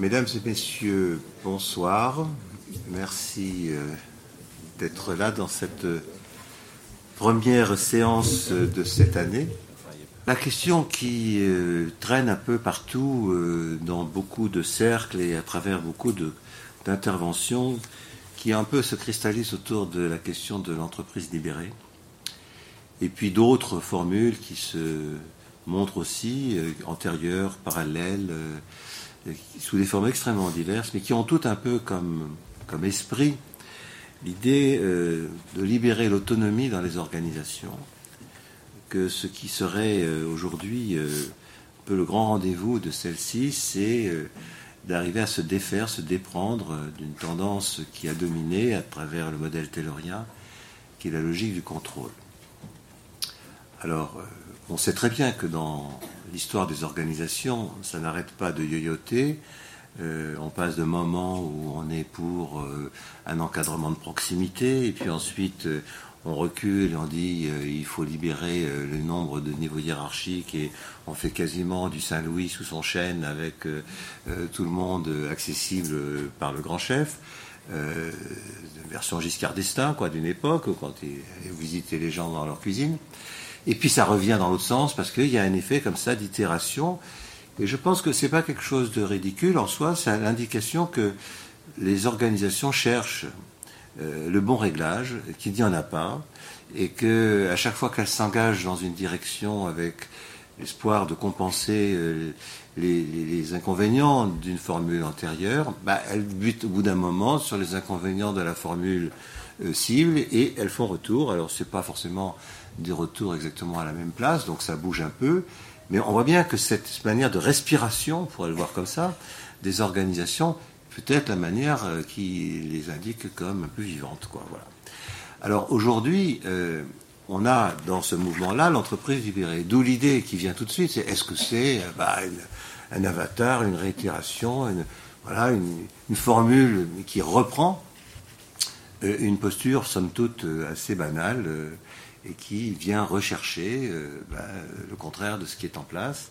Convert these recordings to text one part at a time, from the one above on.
Mesdames et messieurs, bonsoir. Merci euh, d'être là dans cette première séance de cette année. La question qui euh, traîne un peu partout euh, dans beaucoup de cercles et à travers beaucoup d'interventions, qui un peu se cristallise autour de la question de l'entreprise libérée, et puis d'autres formules qui se montrent aussi antérieures, parallèles, sous des formes extrêmement diverses, mais qui ont toutes un peu comme, esprit l'idée euh, de libérer l'autonomie dans les organisations, que ce qui serait euh, aujourd'hui euh, un peu le grand rendez-vous de celle-ci, c'est d'arriver à se défaire, se déprendre d'une tendance qui a dominé à travers le modèle taylorien, qui est la logique du contrôle. Alors, on sait très bien que dans l'histoire des organisations, ça n'arrête pas de yoyoter. Euh, on passe de moments où on est pour euh, un encadrement de proximité, et puis ensuite euh, on recule et on dit il faut libérer le nombre de niveaux hiérarchiques, et on fait quasiment du Saint-Louis sous son chêne avec tout le monde accessible par le grand chef. version Giscard d'Estaing, quoi, d'une époque, quand il visitait les gens dans leur cuisine. Et puis ça revient dans l'autre sens parce qu'il y a un effet comme ça d'itération. Et je pense que ce n'est pas quelque chose de ridicule en soi, c'est l'indication que les organisations cherchent euh, le bon réglage, qu'il n'y en a pas, et que à chaque fois qu'elles s'engagent dans une direction avec l'espoir de compenser euh, les, inconvénients d'une formule antérieure, bah, elles butent au bout d'un moment sur les inconvénients de la formule euh, cible et elles font retour. Alors c'est pas forcément des retours exactement à la même place, donc ça bouge un peu. Mais on voit bien que cette manière de respiration, on pourrait le voir comme ça, des organisations, peut-être la manière euh, qui les indique comme un peu vivante. Quoi, voilà. Alors aujourd'hui, euh, on a dans ce mouvement-là l'entreprise libérée. D'où l'idée qui vient tout de suite, c'est est-ce que c'est euh, bah, un avatar, une réitération, une, voilà, une, formule qui reprend une posture somme toute assez banale et qui vient rechercher euh, ben, le contraire de ce qui est en place,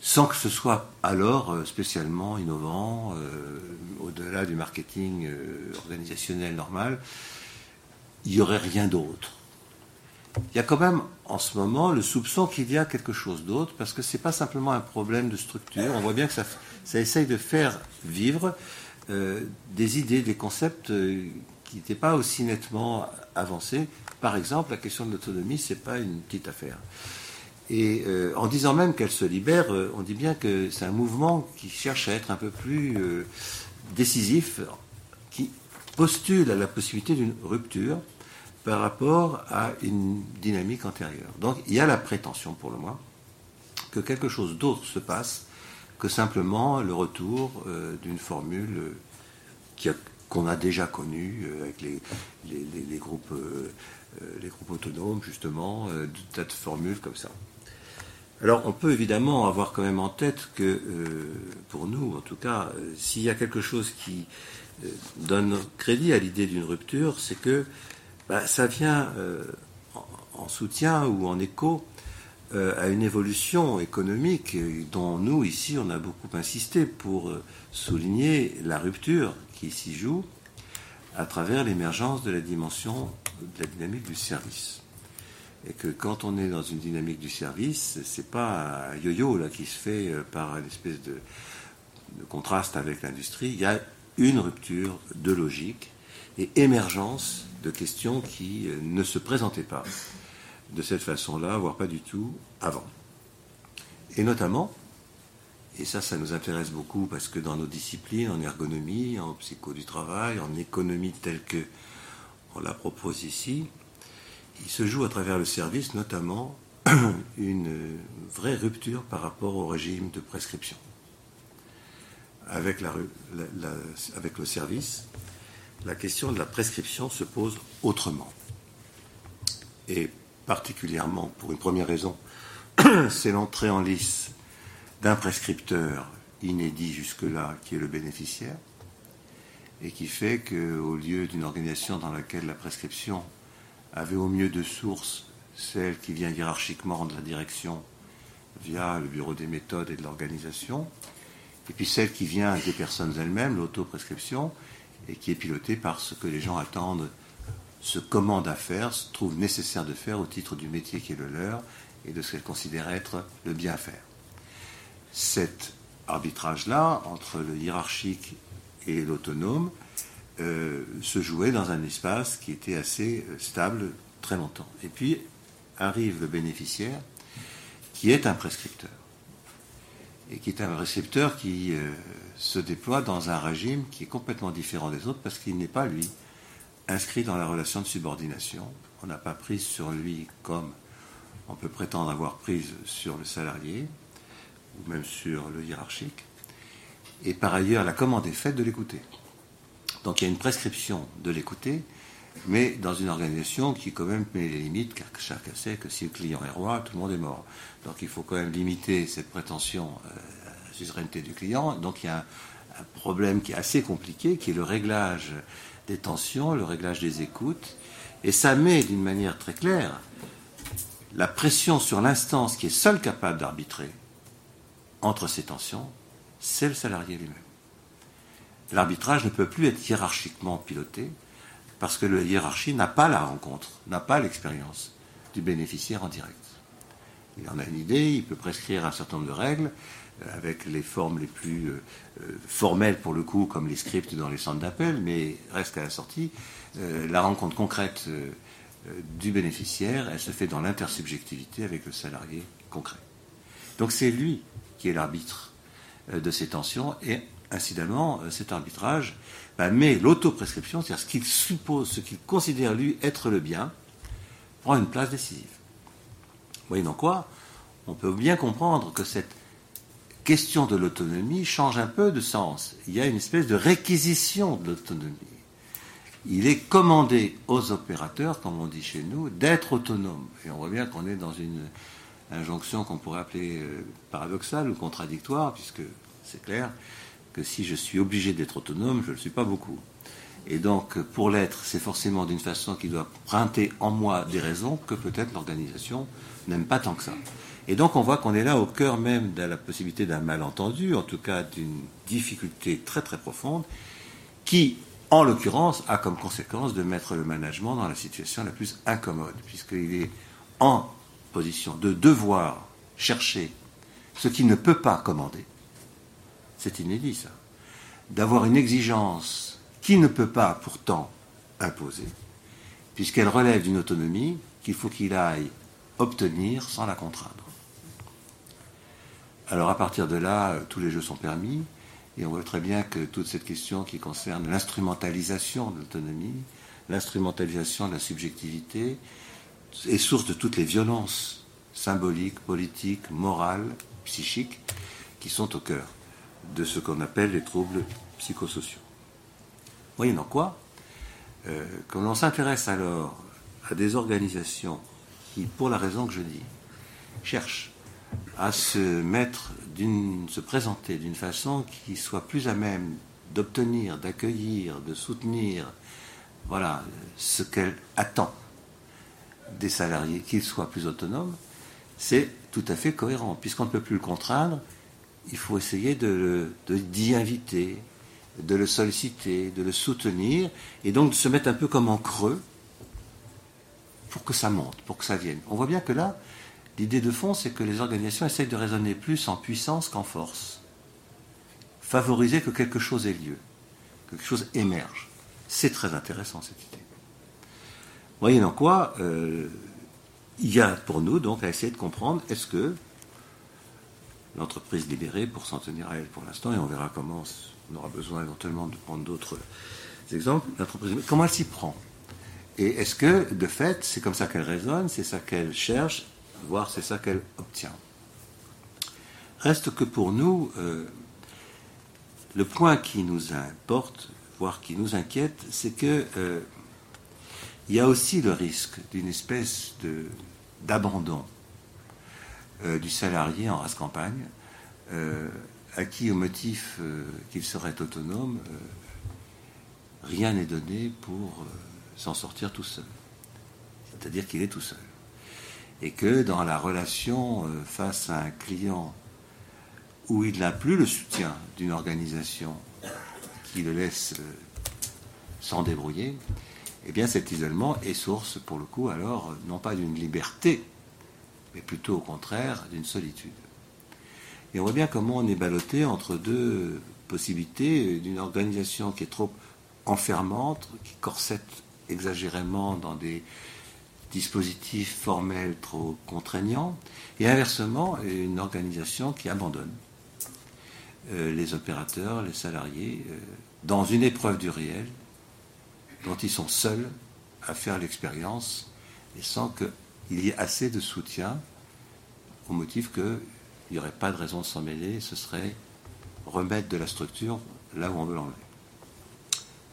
sans que ce soit alors euh, spécialement innovant, euh, au-delà du marketing organisationnel normal, il n'y aurait rien d'autre. Il y a quand même en ce moment le soupçon qu'il y a quelque chose d'autre, parce que ce n'est pas simplement un problème de structure, on voit bien que ça, ça essaye de faire vivre des idées, des concepts qui n'étaient pas aussi nettement avancés par exemple, la question de l'autonomie, ce n'est pas une petite affaire. Et euh, en disant même qu'elle se libère, euh, on dit bien que c'est un mouvement qui cherche à être un peu plus euh, décisif, qui postule à la possibilité d'une rupture par rapport à une dynamique antérieure. Donc il y a la prétention, pour le moins, que quelque chose d'autre se passe que simplement le retour d'une formule qu'on a déjà connue avec les, les groupes euh, les groupes autonomes, justement, euh, de tas de formules comme ça. Alors on peut évidemment avoir quand même en tête que, euh, pour nous en tout cas, s'il y a quelque chose qui donne crédit à l'idée d'une rupture, c'est que bah, ça vient en, soutien ou en écho à une évolution économique dont nous, ici, on a beaucoup insisté pour souligner la rupture qui s'y joue à travers l'émergence de la dimension de la dynamique du service. Et que quand on est dans une dynamique du service, c'est pas un yo-yo là qui se fait euh, par une espèce de, contraste avec l'industrie. Il y a une rupture de logique et émergence de questions qui euh, ne se présentaient pas de cette façon-là, voire pas du tout avant. Et notamment, et ça, ça nous intéresse beaucoup parce que dans nos disciplines, en ergonomie, en psycho du travail, en économie telle que on la propose ici, il se joue à travers le service notamment une vraie rupture par rapport au régime de prescription. Avec, avec le service, la question de la prescription se pose autrement. Et particulièrement pour une première raison, c'est l'entrée en lice d'un prescripteur inédit jusque-là qui est le bénéficiaire et qui fait qu'au lieu d'une organisation dans laquelle la prescription avait au mieux de source celle qui vient hiérarchiquement de la direction via le bureau des méthodes et de l'organisation, et puis celle qui vient des personnes elles-mêmes, l'autoprescription, et qui est pilotée par ce que les gens attendent, se commandent à faire, se trouvent nécessaire de faire au titre du métier qui est le leur et de ce qu'elles considèrent être le bien faire. Cet arbitrage-là, entre le hiérarchique et l'autonome, euh, se jouait dans un espace qui était assez euh, stable très longtemps. Et puis arrive le bénéficiaire, qui est un prescripteur et qui est un récepteur qui euh, se déploie dans un régime qui est complètement différent des autres parce qu'il n'est pas, lui, inscrit dans la relation de subordination. On n'a pas prise sur lui comme on peut prétendre avoir prise sur le salarié ou même sur le hiérarchique. Et par ailleurs, la commande est faite de l'écouter. Donc il y a une prescription de l'écouter, mais dans une organisation qui quand même met les limites, car chacun sait que si le client est roi, tout le monde est mort. Donc il faut quand même limiter cette prétention euh, à la suzeraineté du client. Donc il y a un, problème qui est assez compliqué, qui est le réglage des tensions, le réglage des écoutes. Et ça met d'une manière très claire la pression sur l'instance qui est seule capable d'arbitrer entre ces tensions, c'est le salarié lui-même. L'arbitrage ne peut plus être hiérarchiquement piloté, parce que la hiérarchie n'a pas la rencontre, n'a pas l'expérience du bénéficiaire en direct. Il en a une idée, il peut prescrire un certain nombre de règles, euh, avec les formes les plus euh, euh, formelles pour le coup, comme les scripts dans les centres d'appel, mais reste à la sortie, la rencontre concrète du bénéficiaire, elle se fait dans l'intersubjectivité avec le salarié concret. Donc c'est lui qui est l'arbitre de ces tensions, et incidemment, cet arbitrage bah, met l'autoprescription, c'est-à-dire ce qu'il suppose, ce qu'il considère lui être le bien, prend une place décisive. Voyez quoi On peut bien comprendre que cette question de l'autonomie change un peu de sens. Il y a une espèce de réquisition de l'autonomie. Il est commandé aux opérateurs, comme on dit chez nous, d'être autonomes. Et on voit bien qu'on est dans une injonction qu'on pourrait appeler euh, paradoxale ou contradictoire, puisque c'est clair, que si je suis obligé d'être autonome, je ne le suis pas beaucoup. Et donc, pour l'être, c'est forcément d'une façon qui doit preinter en moi des raisons que peut-être l'organisation n'aime pas tant que ça. Et donc, on voit qu'on est là au cœur même de la possibilité d'un malentendu, en tout cas d'une difficulté très très profonde, qui, en l'occurrence, a comme conséquence de mettre le management dans la situation la plus incommode, puisqu'il est en position de devoir chercher ce qu'il ne peut pas commander c'est inédit ça, d'avoir une exigence qui ne peut pas pourtant imposer, puisqu'elle relève d'une autonomie qu'il faut qu'il aille obtenir sans la contraindre. Alors à partir de là, euh, tous les jeux sont permis, et on voit très bien que toute cette question qui concerne l'instrumentalisation de l'autonomie, l'instrumentalisation de la subjectivité, est source de toutes les violences symboliques, politiques, morales, psychiques, qui sont au cœur de ce qu'on appelle les troubles psychosociaux. Moyennant quoi, euh, quand on s'intéresse alors à des organisations qui, pour la raison que je dis, cherchent à se mettre, se présenter d'une façon qui soit plus à même d'obtenir, d'accueillir, de soutenir, voilà, ce qu'elle attend des salariés, qu'ils soient plus autonomes, c'est tout à fait cohérent, puisqu'on ne peut plus le contraindre, il faut essayer de, d'y inviter, de le solliciter, de le soutenir, et donc de se mettre un peu comme en creux pour que ça monte, pour que ça vienne. On voit bien que là, l'idée de fond, c'est que les organisations essayent de raisonner plus en puissance qu'en force. Favoriser que quelque chose ait lieu, que quelque chose émerge. C'est très intéressant cette idée. Moyennant quoi, euh, il y a pour nous donc à essayer de comprendre est-ce que l'entreprise libérée pour s'en tenir à elle pour l'instant, et on verra comment on aura besoin éventuellement de prendre d'autres exemples. L'entreprise, comment elle s'y prend? Et est-ce que, de fait, c'est comme ça qu'elle raisonne, c'est ça qu'elle cherche, voire c'est ça qu'elle obtient? Reste que pour nous, euh, le point qui nous importe, voire qui nous inquiète, c'est que euh, il y a aussi le risque d'une espèce d'abandon euh, du salarié en race campagne, euh, qui, au motif euh, qu'il serait autonome, rien n'est donné pour s'en sortir tout seul. C'est-à-dire qu'il est tout seul. Et que dans la relation face à un client où il n'a plus le soutien d'une organisation qui le laisse s'en débrouiller, eh bien cet isolement est source, pour le coup, alors, non pas d'une liberté, mais plutôt au contraire d'une solitude. Et on voit bien comment on est ballotté entre deux possibilités, d'une organisation qui est trop enfermante, qui corsette exagérément dans des dispositifs formels trop contraignants, et inversement, une organisation qui abandonne euh, les opérateurs, les salariés, euh, dans une épreuve du réel, dont ils sont seuls à faire l'expérience, et sans qu'il y ait assez de soutien, au motif qu'il n'y aurait pas de raison de s'en mêler, ce serait remettre de la structure là où on veut l'enlever.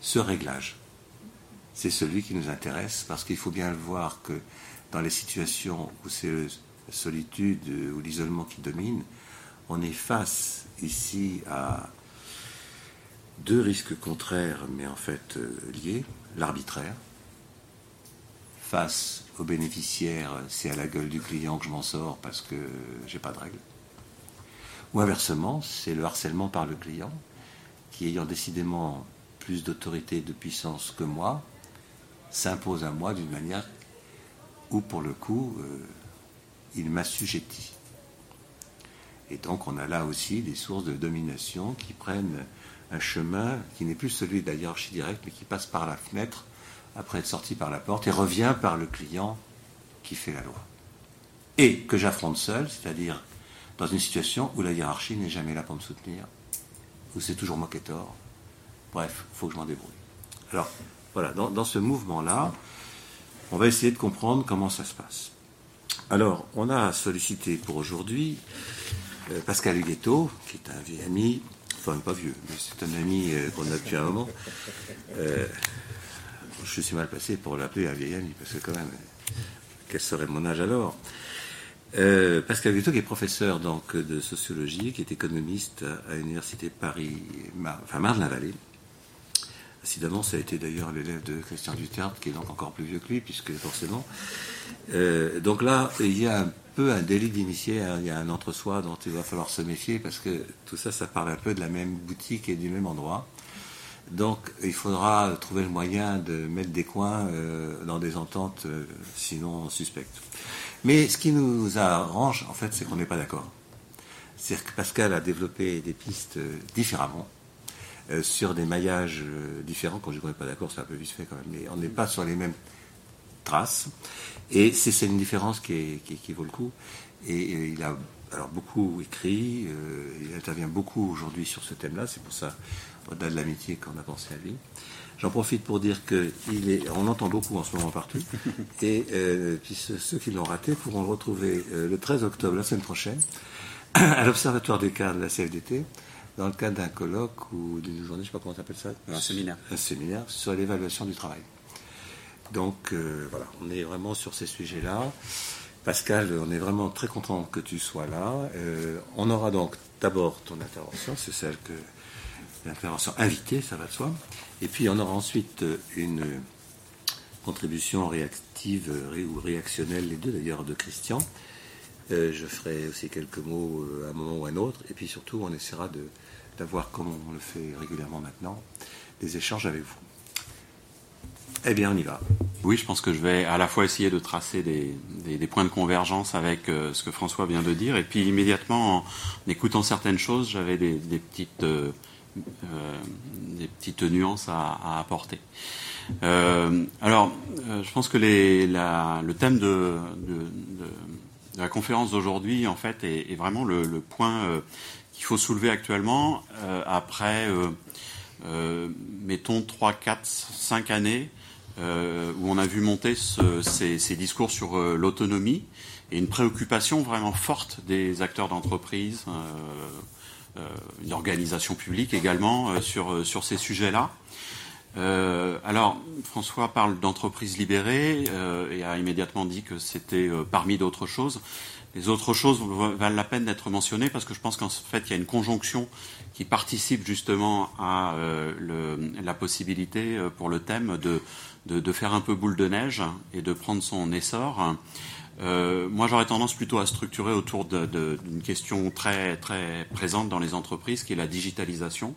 Ce réglage, c'est celui qui nous intéresse parce qu'il faut bien le voir que dans les situations où c'est la solitude ou l'isolement qui domine, on est face ici à deux risques contraires mais en fait euh, liés. L'arbitraire, face aux bénéficiaires, c'est à la gueule du client que je m'en sors parce que j'ai pas de règles. Ou inversement, c'est le harcèlement par le client qui, ayant décidément plus d'autorité et de puissance que moi, s'impose à moi d'une manière où, pour le coup, euh, il m'assujettit. Et donc, on a là aussi des sources de domination qui prennent un chemin qui n'est plus celui de la hiérarchie directe, mais qui passe par la fenêtre après être sorti par la porte et revient par le client qui fait la loi. Et que j'affronte seul, c'est-à-dire dans une situation où la hiérarchie n'est jamais là pour me soutenir, où c'est toujours moi qui ai tort. Bref, il faut que je m'en débrouille. Alors, voilà, dans, ce mouvement-là, on va essayer de comprendre comment ça se passe. Alors, on a sollicité pour aujourd'hui euh, Pascal Huguetto, qui est un vieux ami, enfin pas vieux, mais c'est un ami euh, qu'on a depuis un moment. Euh, je suis mal passé pour l'appeler un vieil ami, parce que quand même, quel serait mon âge alors? Pascal Huguetto, qui est professeur donc, de sociologie, qui est économiste à, l'université Paris, enfin Marne-la-Vallée, Incidemment, ça a été d'ailleurs l'élève de Christian Duterte, qui est donc encore plus vieux que lui, puisque forcément. Euh, donc là, il y a un un délit d'initié, hein. il y a un entre-soi dont il va falloir se méfier, parce que tout ça, ça parle un peu de la même boutique et du même endroit. Donc il faudra trouver le moyen de mettre des coins euh, dans des ententes, euh, sinon suspectes. Mais ce qui nous arrange, en fait, c'est qu'on n'est pas d'accord. C'est-à-dire que Pascal a développé des pistes différemment. Euh, sur des maillages différents. Quand je ne pas d'accord, c'est un peu vite fait quand même, mais on n'est pas sur les mêmes traces. Et c'est une différence qui, qui, vaut le coup. Et, il a alors beaucoup écrit, euh, il intervient beaucoup aujourd'hui sur ce thème-là, c'est pour ça, au-delà de l'amitié qu'on a pensé à lui. J'en profite pour dire qu'il est, on entend beaucoup en ce moment partout, et puis ceux, qui l'ont raté pourront le retrouver le 13 octobre, la semaine prochaine, à l'Observatoire des cas de la CFDT, dans le cadre d'un colloque ou d'une journée, je ne sais pas comment on appelle ça. Un séminaire. Un séminaire sur l'évaluation du travail. Donc euh, voilà, on est vraiment sur ces sujets-là. Pascal, on est vraiment très content que tu sois là. Euh, on aura donc d'abord ton intervention, c'est celle que l'intervention invitée, ça va de soi. Et puis on aura ensuite une contribution réactive ou réactionnelle, les deux d'ailleurs, de Christian. Euh, je ferai aussi quelques mots à un moment ou à un autre. Et puis surtout, on essaiera d'avoir, comme on le fait régulièrement maintenant, des échanges avec vous. Eh bien, on y va. Oui, je pense que je vais à la fois essayer de tracer des, points de convergence avec euh, ce que François vient de dire, et puis immédiatement, en, écoutant certaines choses, j'avais des, petites, euh, euh, petites nuances à, apporter. alors, je pense que les, le thème de, la conférence d'aujourd'hui, en fait, est, vraiment le, point qu'il faut soulever actuellement après, mettons, 3, 4, 5 années où on a vu monter ces, discours sur l'autonomie et une préoccupation vraiment forte des acteurs d'entreprise, une organisation publique également sur, ces sujets-là. alors, François parle d'entreprise libérée et a immédiatement dit que c'était parmi d'autres choses. Les autres choses valent la peine d'être mentionnées parce que je pense qu'en fait, il y a une conjonction qui participe justement à euh, la possibilité euh, pour le thème de, de, faire un peu boule de neige et de prendre son essor. moi, j'aurais tendance plutôt à structurer autour d'une question très très présente dans les entreprises, qui est la digitalisation.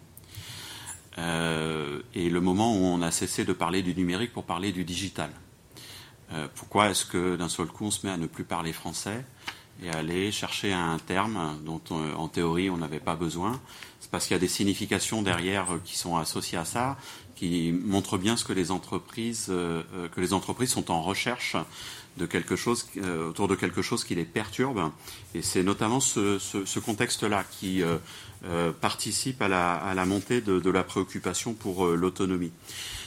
et le moment où on a cessé de parler du numérique pour parler du digital. pourquoi est-ce que d'un seul coup on se met à ne plus parler français et aller chercher un terme dont euh, en théorie on n'avait pas besoin? C'est parce qu'il y a des significations derrière euh, qui sont associées à ça, qui montrent bien ce que les entreprises, euh, que les entreprises sont en recherche de quelque chose autour de quelque chose qui les perturbe. Et c'est notamment ce, contexte-là qui participe à la, montée de, la préoccupation pour l'autonomie.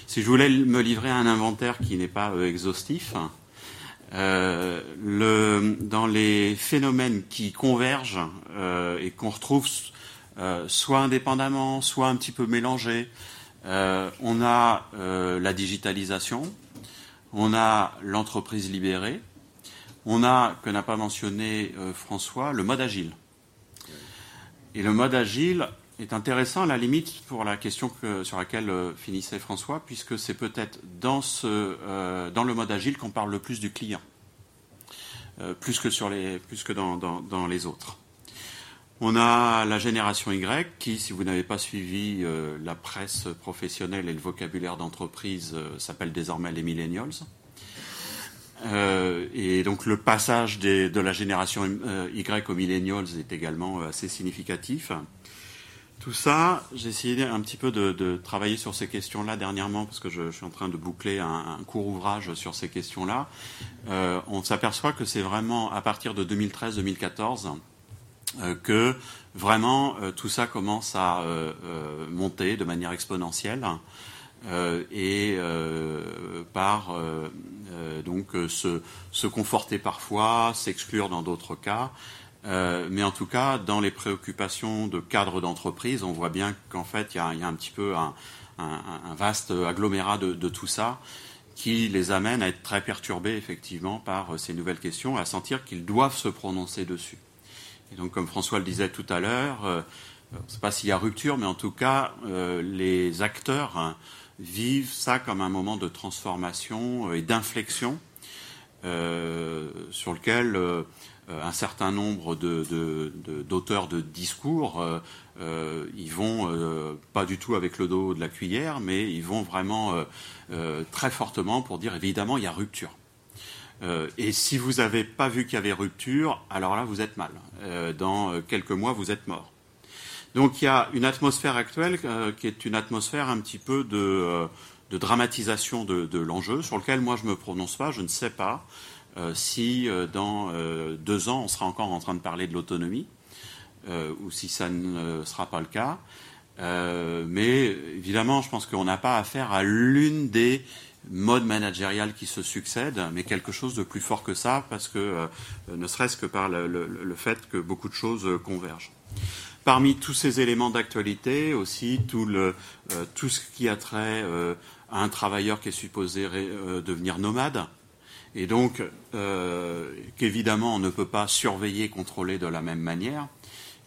Si je voulais me livrer à un inventaire qui n'est pas exhaustif, euh, dans les phénomènes qui convergent euh, et qu'on retrouve euh, soit indépendamment, soit un petit peu mélangés, on a la digitalisation, on a l'entreprise libérée, on a, que n'a pas mentionné François, le mode agile. Et le mode agile est intéressant à la limite pour la question que, sur laquelle finissait François, puisque c'est peut-être dans, le mode agile qu'on parle le plus du client. Euh, plus que, dans, les autres. On a la génération Y qui, si vous n'avez pas suivi euh, la presse professionnelle et le vocabulaire d'entreprise, euh, s'appelle désormais les millennials. et donc le passage de la génération Y aux millennials est également assez significatif. Tout ça, j'ai essayé un petit peu de, travailler sur ces questions-là dernièrement parce que je, suis en train de boucler un, court ouvrage sur ces questions-là. Euh, on s'aperçoit que c'est vraiment à partir de 2013-2014 euh, que vraiment euh, tout ça commence à monter de manière exponentielle et par donc se, conforter parfois, s'exclure dans d'autres cas. Euh, mais en tout cas, dans les préoccupations de cadre d'entreprise, on voit bien qu'en fait, il y, a, un petit peu un, vaste agglomérat de, tout ça qui les amène à être très perturbés effectivement par ces nouvelles questions, à sentir qu'ils doivent se prononcer dessus. Donc, comme François le disait tout à l'heure, euh, je ne sais pas s'il y a rupture, mais en tout cas, euh, les acteurs hein, vivent ça comme un moment de transformation et d'inflexion sur lequel euh, un certain nombre d'auteurs de, discours, euh, euh, ils vont pas du tout avec le dos de la cuillère, mais ils vont vraiment très fortement pour dire évidemment il y a rupture. Et si vous n'avez pas vu qu'il y avait rupture, alors là vous êtes mal. dans quelques mois vous êtes mort. Donc il y a une atmosphère actuelle qui est une atmosphère un petit peu de, dramatisation de, de l'enjeu, sur lequel moi je ne me prononce pas, je ne sais pas. Euh, si euh, dans euh, deux ans on sera encore en train de parler de l'autonomie, ou si ça ne sera pas le cas. mais évidemment, je pense qu'on n'a pas affaire à l'une des modes managériales qui se succèdent, mais quelque chose de plus fort que ça, parce que ne serait-ce que par le, fait que beaucoup de choses convergent. Parmi tous ces éléments d'actualité, aussi tout, tout ce qui a trait à un travailleur qui est supposé devenir nomade, et donc euh, qu'évidemment on ne peut pas surveiller, contrôler de la même manière.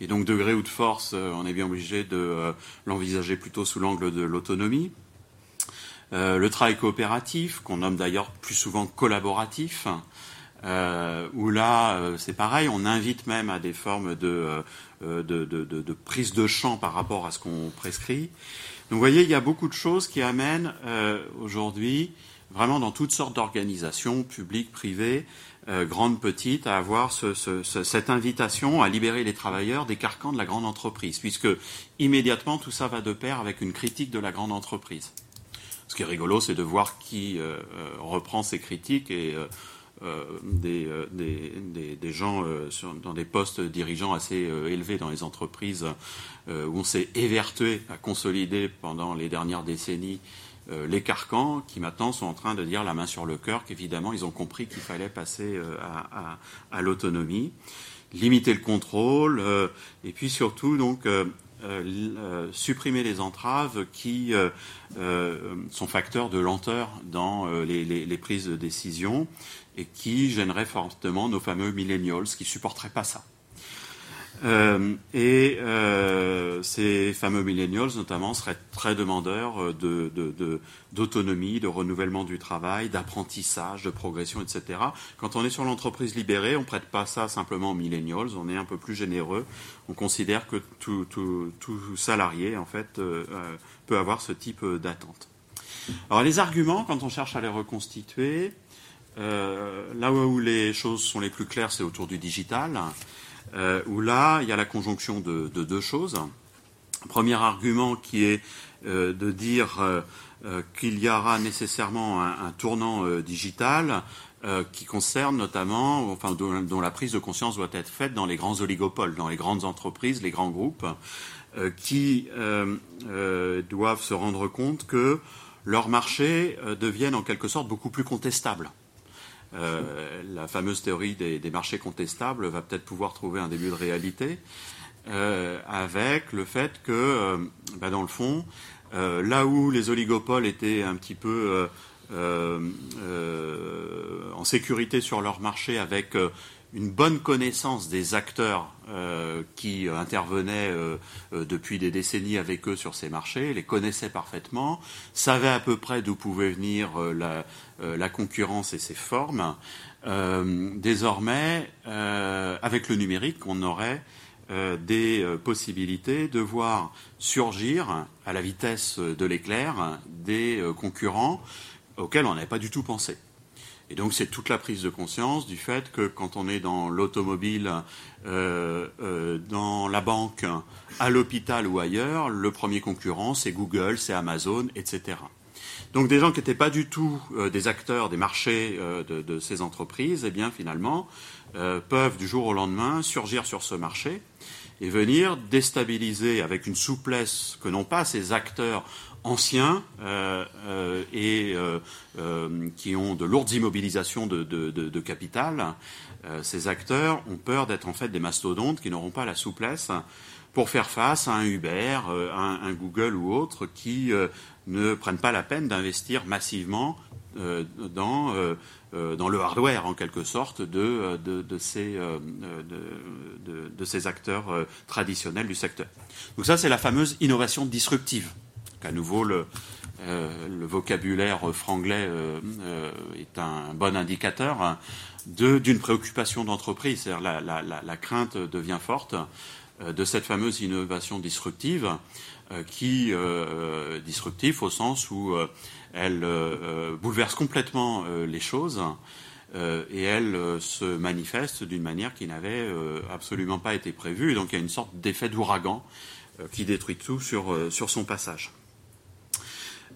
Et donc degré ou de force, euh, on est bien obligé de euh, l'envisager plutôt sous l'angle de l'autonomie. Le travail coopératif, qu'on nomme d'ailleurs plus souvent collaboratif, où là c'est pareil, on invite même à des formes de, prise de champ par rapport à ce qu'on prescrit. Donc vous voyez, il y a beaucoup de choses qui amènent aujourd'hui vraiment dans toutes sortes d'organisations, publiques, privées, euh, grandes, petites, à avoir cette invitation à libérer les travailleurs des carcans de la grande entreprise, puisque immédiatement tout ça va de pair avec une critique de la grande entreprise. Ce qui est rigolo, c'est de voir qui euh, euh, reprend ces critiques et des, des, gens dans des postes dirigeants assez élevés dans les entreprises où on s'est évertué à consolider pendant les dernières décennies euh, les carcans qui maintenant sont en train de dire la main sur le cœur qu'évidemment ils ont compris qu'il fallait passer euh, à, l'autonomie, limiter le contrôle euh, et puis surtout donc supprimer les entraves qui sont facteurs de lenteur dans les, prises de décision et qui gêneraient fortement nos fameux millennials qui supporteraient pas ça. Euh, et euh, ces fameux millennials, notamment, seraient très demandeurs de, d'autonomie, de, renouvellement du travail, d'apprentissage, de progression, etc. Quand on est sur l'entreprise libérée, on ne prête pas ça simplement aux millennials, on est un peu plus généreux. On considère que tout, salarié, en fait, peut avoir ce type d'attente. Alors les arguments, quand on cherche à les reconstituer, euh, là où les choses sont les plus claires, c'est autour du digital, euh, où là, il y a la conjonction de, deux choses. Premier argument qui est euh, de dire qu'il y aura nécessairement un, tournant digital qui concerne notamment, enfin, dont, la prise de conscience doit être faite dans les grands oligopoles, dans les grandes entreprises, les grands groupes, qui doivent se rendre compte que leurs marchés deviennent en quelque sorte beaucoup plus contestables. Euh, la fameuse théorie des, marchés contestables va peut-être pouvoir trouver un début de réalité euh, avec le fait que, euh, bah, dans le fond, là où les oligopoles étaient un petit peu en sécurité sur leur marché avec une bonne connaissance des acteurs qui intervenaient depuis des décennies avec eux sur ces marchés, les connaissaient parfaitement, savaient à peu près d'où pouvait venir la, euh, concurrence et ses formes. Euh, désormais, euh, avec le numérique, on aurait des possibilités de voir surgir à la vitesse de l'éclair des concurrents auxquels on n'avait pas du tout pensé. Et donc c'est toute la prise de conscience du fait que quand on est dans l'automobile, dans la banque, à l'hôpital ou ailleurs, le premier concurrent c'est Google, c'est Amazon, etc. Donc des gens qui n'étaient pas du tout euh, des acteurs des marchés euh, de, ces entreprises, eh bien finalement, euh, peuvent du jour au lendemain surgir sur ce marché et venir déstabiliser avec une souplesse que n'ont pas ces acteurs anciens et qui ont de lourdes immobilisations de, capital. ces acteurs ont peur d'être en fait des mastodontes qui n'auront pas la souplesse pour faire face à un Uber, un, Google ou autre qui ne prennent pas la peine d'investir massivement euh, dans, euh, euh, le hardware, en quelque sorte, de, de, ces, de, ces acteurs traditionnels du secteur. Donc ça, c'est la fameuse innovation disruptive. Qu'à nouveau, le, le vocabulaire franglais est un bon indicateur d'une préoccupation d'entreprise. C'est-à-dire la, crainte devient forte de cette fameuse innovation disruptive euh, qui euh, disruptif au sens où euh, elle bouleverse complètement les choses et elle se manifeste d'une manière qui n'avait absolument pas été prévue. donc il y a une sorte d'effet d'ouragan qui détruit tout sur, sur son passage.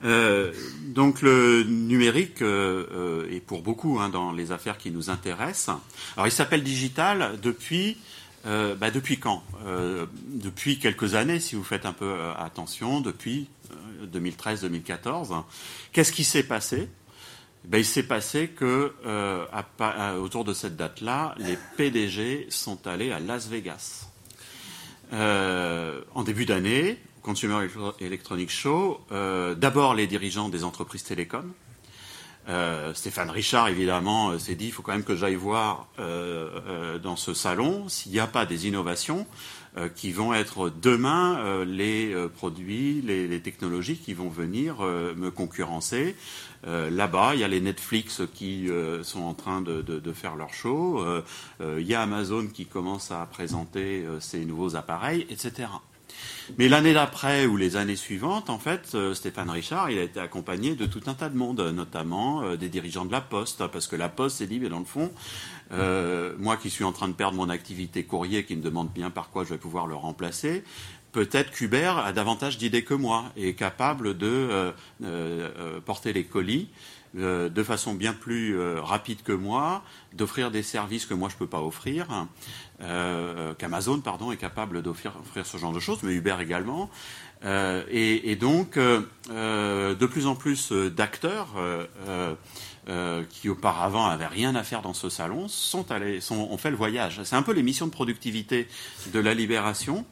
Donc le numérique est pour beaucoup hein, dans les affaires qui nous intéressent. Alors il s'appelle digital depuis euh, bah, quand? Euh, Depuis quelques années, si vous faites un peu euh, attention, depuis 2013-2014. Qu'est-ce qui s'est passé? Ben, Il s'est passé que, autour de cette date-là, les PDG sont allés à Las Vegas. En début d'année, Consumer Electronics Show, d'abord les dirigeants des entreprises télécoms, euh, Stéphane Richard, évidemment, euh, s'est dit il faut quand même que j'aille voir euh, dans ce salon s'il n'y a pas des innovations qui vont être demain les produits, les, technologies qui vont venir me concurrencer. Là-bas, il y a les Netflix qui sont en train de, faire leur show. il y a Amazon qui commence à présenter ses nouveaux appareils, etc. Mais l'année d'après ou les années suivantes, en fait, euh, Stéphane Richard, il a été accompagné de tout un tas de monde, notamment euh, des dirigeants de la Poste, parce que la Poste s'est dit, mais dans le fond, euh, moi qui suis en train de perdre mon activité courrier, qui me demande bien par quoi je vais pouvoir le remplacer, peut-être qu'Hubert a davantage d'idées que moi et est capable de porter les colis euh, de façon bien plus euh, rapide que moi, d'offrir des services que moi je ne peux pas offrir, euh, qu'Amazon pardon est capable d'offrir ce genre de choses, mais Uber également. Et, donc, de plus en plus d'acteurs euh, qui auparavant n'avaient rien à faire dans ce salon, sont allés, ont fait le voyage. C'est un peu les missions de productivité de la libération.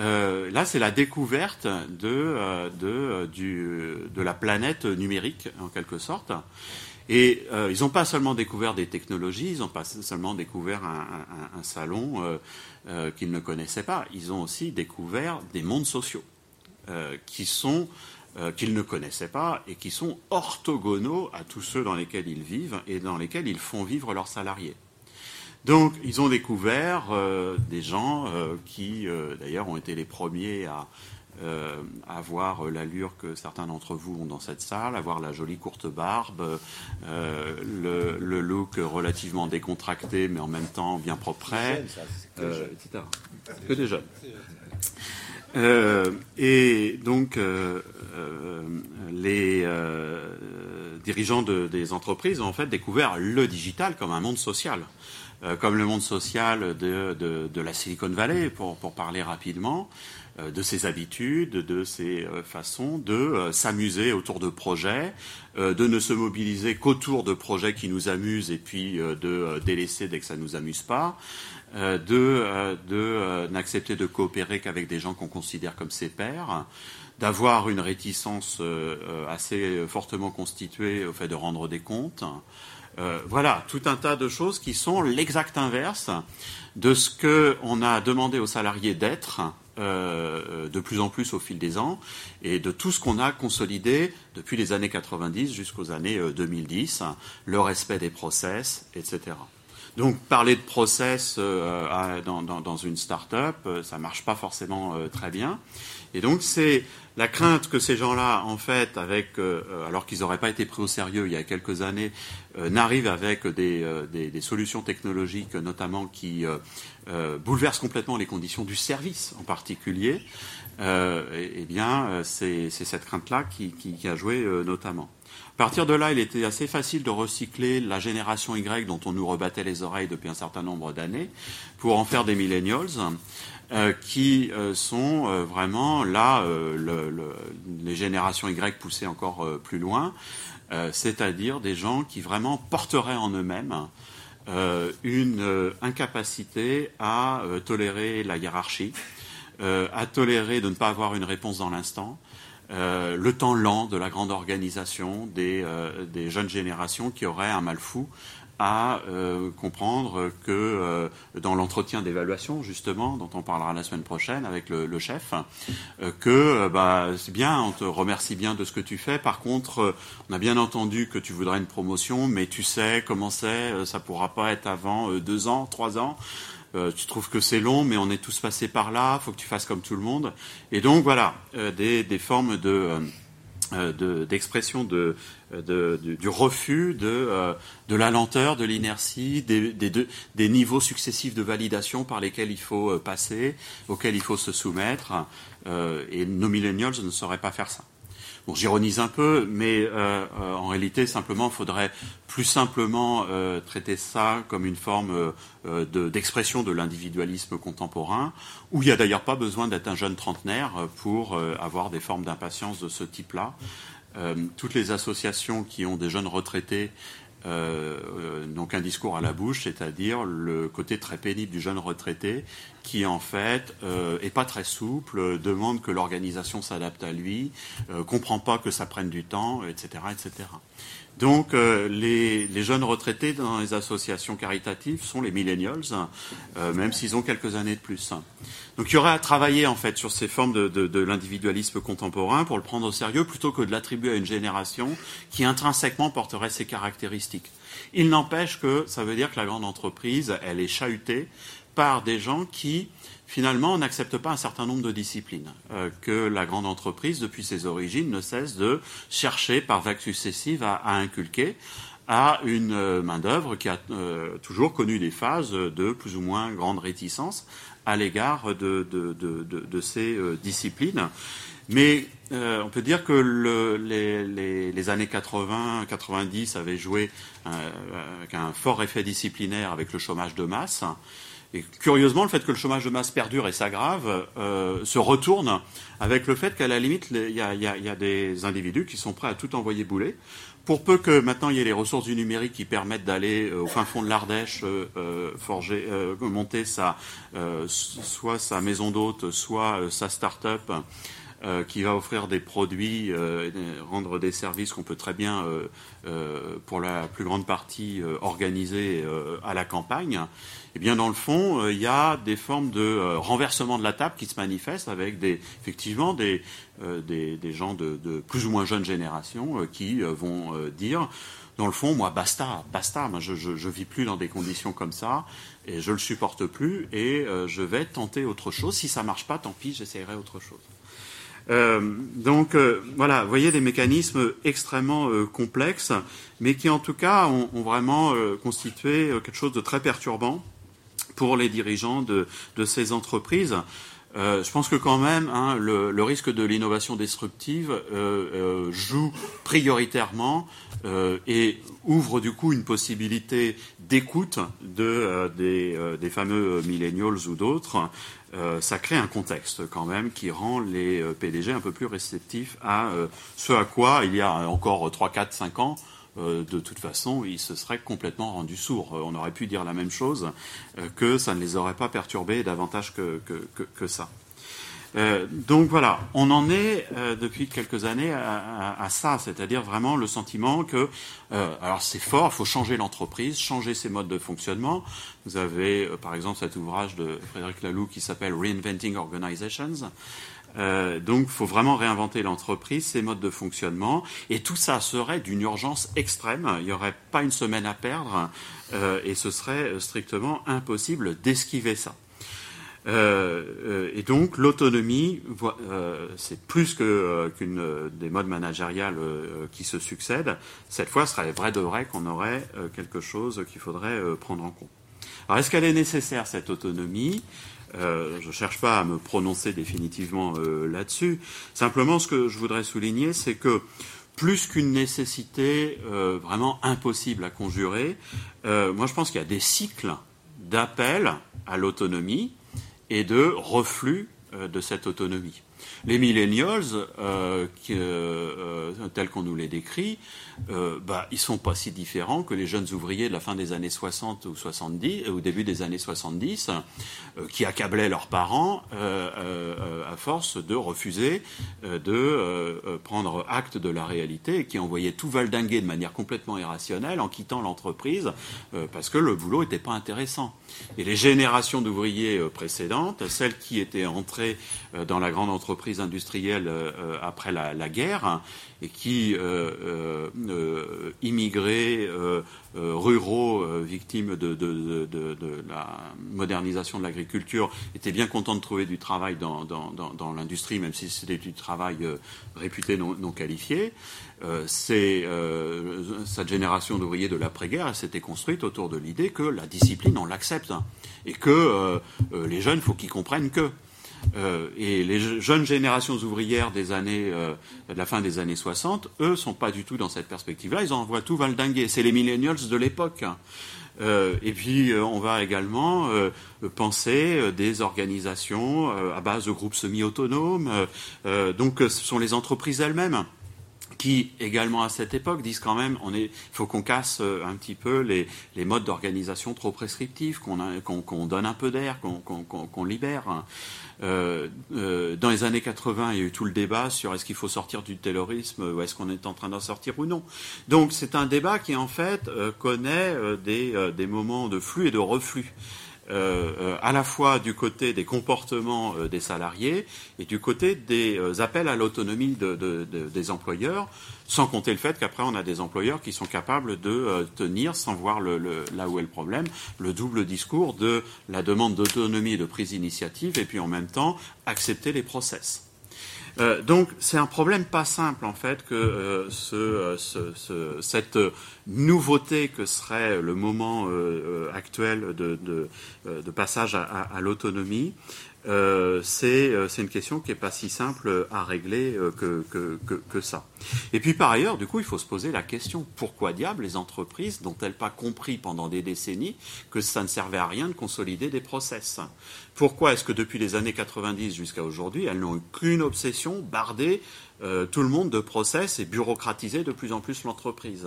Euh, là, c'est la découverte de, euh, de la planète numérique, en quelque sorte. Et ils n'ont pas seulement découvert des technologies, ils n'ont pas seulement découvert un, salon qu'ils ne connaissaient pas, ils ont aussi découvert des mondes sociaux qui sont qu'ils ne connaissaient pas et qui sont orthogonaux à tous ceux dans lesquels ils vivent et dans lesquels ils font vivre leurs salariés. Donc, ils ont découvert euh, des gens euh, qui, euh, d'ailleurs, ont été les premiers à avoir l'allure que certains d'entre vous ont dans cette salle, avoir la jolie courte barbe, le, look relativement décontracté, mais en même temps bien propre, etc. Que des jeunes. Et donc, les dirigeants des entreprises ont en fait découvert le digital comme un monde social. Euh, comme le monde social de, la Silicon Valley, pour, parler rapidement, euh, de ses habitudes, de ses euh, façons de s'amuser autour de projets, de ne se mobiliser qu'autour de projets qui nous amusent et puis de délaisser dès que ça ne nous amuse pas, de, n'accepter de coopérer qu'avec des gens qu'on considère comme ses pairs, d'avoir une réticence assez fortement constituée au fait de rendre des comptes, euh, voilà, tout un tas de choses qui sont l'exact inverse de ce qu'on a demandé aux salariés d'être euh, de plus en plus au fil des ans et de tout ce qu'on a consolidé depuis les années 90 jusqu'aux années 2010, euh, le respect des process, etc. Donc parler de process dans, une start-up, ça marche pas forcément très bien. Et donc c'est la crainte que ces gens-là, en fait, avec, euh, alors qu'ils n'auraient pas été pris au sérieux il y a quelques années, euh, n'arrivent avec des, euh, solutions technologiques, notamment qui bouleversent complètement les conditions du service, en particulier. eh bien, c'est cette crainte-là qui, qui, a joué notamment. À partir de là, il était assez facile de recycler la génération Y dont on nous rebattait les oreilles depuis un certain nombre d'années pour en faire des millennials. Euh, qui euh, sont euh, vraiment là les générations Y poussées encore plus loin, c'est-à-dire des gens qui vraiment porteraient en eux-mêmes une incapacité à tolérer la hiérarchie, à tolérer de ne pas avoir une réponse dans l'instant, le temps lent de la grande organisation des, des, jeunes générations qui auraient un mal fou à euh, comprendre que euh, dans l'entretien d'évaluation, justement, dont on parlera la semaine prochaine avec le, chef, euh, que bah, c'est bien, on te remercie bien de ce que tu fais. Par contre, on a bien entendu que tu voudrais une promotion, mais tu sais comment c'est, ça pourra pas être avant deux ans, trois ans. tu trouves que c'est long, mais on est tous passés par là. Faut que tu fasses comme tout le monde. Et donc voilà, des, des, formes de d'expression de, de, du, refus, de, euh, de la lenteur, de l'inertie, des, des, des, niveaux successifs de validation par lesquels il faut euh, passer, auxquels il faut se soumettre. Euh, et nos millennials ne sauraient pas faire ça. J'ironise un peu, mais en réalité, simplement, il faudrait plus simplement traiter ça comme une forme d'expression de, l'individualisme contemporain, où il n'y a d'ailleurs pas besoin d'être un jeune trentenaire pour avoir des formes d'impatience de ce type-là. Euh, toutes les associations qui ont des jeunes retraités euh, euh, n'ont qu'un discours à la bouche, c'est-à-dire le côté très pénible du jeune retraité qui en fait euh, est pas très souple, demande que l'organisation s'adapte à lui, comprend pas que ça prenne du temps, etc., etc. Donc les, jeunes retraités dans les associations caritatives sont les millennials, même s'ils ont quelques années de plus. Donc il y aurait à travailler en fait sur ces formes de, l'individualisme contemporain pour le prendre au sérieux plutôt que de l'attribuer à une génération qui intrinsèquement porterait ces caractéristiques. Il n'empêche que ça veut dire que la grande entreprise, elle est chahutée par des gens qui finalement n'acceptent pas un certain nombre de disciplines, euh, que la grande entreprise, depuis ses origines, ne cesse de chercher par vagues successives à, inculquer à une euh, main-d'œuvre qui a euh, toujours connu des phases de plus ou moins grande réticence à l'égard de, ces disciplines. Mais on peut dire que le, les, années 80-90 avaient joué avec un fort effet disciplinaire avec le chômage de masse. Et curieusement, le fait que le chômage de masse perdure et s'aggrave se retourne avec le fait qu'à la limite, il y, a, des individus qui sont prêts à tout envoyer bouler. Pour peu que maintenant il y ait les ressources du numérique qui permettent d'aller euh, au fin fond de l'Ardèche euh, euh, forger, monter sa, soit sa maison d'hôte, soit sa start-up qui va offrir des produits, rendre des services qu'on peut très bien, pour la plus grande partie, organiser à la campagne, eh bien, dans le fond, il y a des formes de renversement de la table qui se manifestent avec des, effectivement des, des, gens de, plus ou moins jeunes générations qui vont dire dans le fond, moi, basta, basta. Moi, je, je, vis plus dans des conditions comme ça et je le supporte plus et euh, je vais tenter autre chose. Si ça marche pas, tant pis, j'essaierai autre chose. Euh, donc euh, voilà, vous voyez des mécanismes extrêmement complexes, mais qui en tout cas ont, vraiment constitué quelque chose de très perturbant pour les dirigeants de, ces entreprises. Euh, je pense que quand même, hein, le, risque de l'innovation destructive euh, euh, joue prioritairement et ouvre du coup une possibilité d'écoute de, des, des, fameux millennials ou d'autres. ça crée un contexte quand même qui rend les PDG un peu plus réceptifs à ce à quoi, il y a encore 3, 4, 5 ans, de toute façon, ils se seraient complètement rendus sourds. Euh, on aurait pu dire la même chose, euh, que ça ne les aurait pas perturbés davantage que, ça. donc voilà, on en est depuis quelques années à, ça, c'est-à-dire vraiment le sentiment que, alors c'est fort, il faut changer l'entreprise, changer ses modes de fonctionnement. Vous avez par exemple cet ouvrage de Frédéric Laloux qui s'appelle Reinventing Organizations, euh, donc, il faut vraiment réinventer l'entreprise, ses modes de fonctionnement, et tout ça serait d'une urgence extrême. Il n'y aurait pas une semaine à perdre, euh, et ce serait strictement impossible d'esquiver ça. Euh, et donc l'autonomie, c'est plus qu'une des modes managériales qui se succèdent. Cette fois, ce serait vrai de vrai qu'on aurait quelque chose qu'il faudrait prendre en compte. Alors, est-ce qu'elle est nécessaire cette autonomie? Euh, je ne cherche pas à me prononcer définitivement euh, là-dessus. Simplement, ce que je voudrais souligner, c'est que plus qu'une nécessité euh, vraiment impossible à conjurer, moi je pense qu'il y a des cycles d'appel à l'autonomie et de reflux de cette autonomie. Les millennials, tels qu'on nous les décrit, euh, bah, ils sont pas si différents que les jeunes ouvriers de la fin des années 60 ou 70, au début des années 70, qui accablaient leurs parents à force de refuser de prendre acte de la réalité et qui envoyaient tout valdinguer de manière complètement irrationnelle en quittant l'entreprise parce que le boulot n'était pas intéressant. Et les générations d'ouvriers précédentes, celles qui étaient entrées dans la grande entreprise, euh, euh, après la, guerre et qui euh, immigraient ruraux victimes de, la modernisation de l'agriculture étaient bien contents de trouver du travail dans, l'industrie, même si c'était du travail réputé non, qualifié. c'est cette génération d'ouvriers de l'après-guerre s'était construite autour de l'idée que la discipline on l'accepte et que les jeunes faut qu'ils comprennent que euh, et les jeunes générations ouvrières des années, euh, de la fin des années 60, eux, sont pas du tout dans cette perspective-là. Ils envoient tout valdinguer. C'est les millennials de l'époque. Euh, et puis, on va également penser des organisations à base de groupes semi-autonomes. donc, ce sont les entreprises elles-mêmes qui également à cette époque disent quand même on est faut qu'on casse un petit peu les, les modes d'organisation trop prescriptifs qu'on donne un peu d'air qu'on libère euh, euh, dans les années 80, il y a eu tout le débat sur est-ce qu'il faut sortir du terrorisme ou est-ce qu'on est en train d'en sortir ou non. Donc c'est un débat qui en fait euh, connaît des, des, moments de flux et de reflux. À la fois du côté des comportements des salariés et du côté des appels à l'autonomie de, des employeurs sans compter le fait qu'après, on a des employeurs qui sont capables de euh, tenir, sans voir là où est le problème, le double discours de la demande d'autonomie et de prise d'initiative, et puis en même temps, accepter les process. Euh, donc c'est un problème pas simple en fait que euh, ce, ce, cette nouveauté que serait le moment actuel de, passage à l'autonomie euh, euh, c'est une question qui n'est pas si simple à régler euh, que, que, que, ça. Et puis par ailleurs, du coup, il faut se poser la question pourquoi diable les entreprises n'ont-elles pas compris pendant des décennies que ça ne servait à rien de consolider des process? Pourquoi est-ce que depuis les années 90 jusqu'à aujourd'hui, elles n'ont qu'une obsession, barder tout le monde de process et bureaucratiser de plus en plus l'entreprise?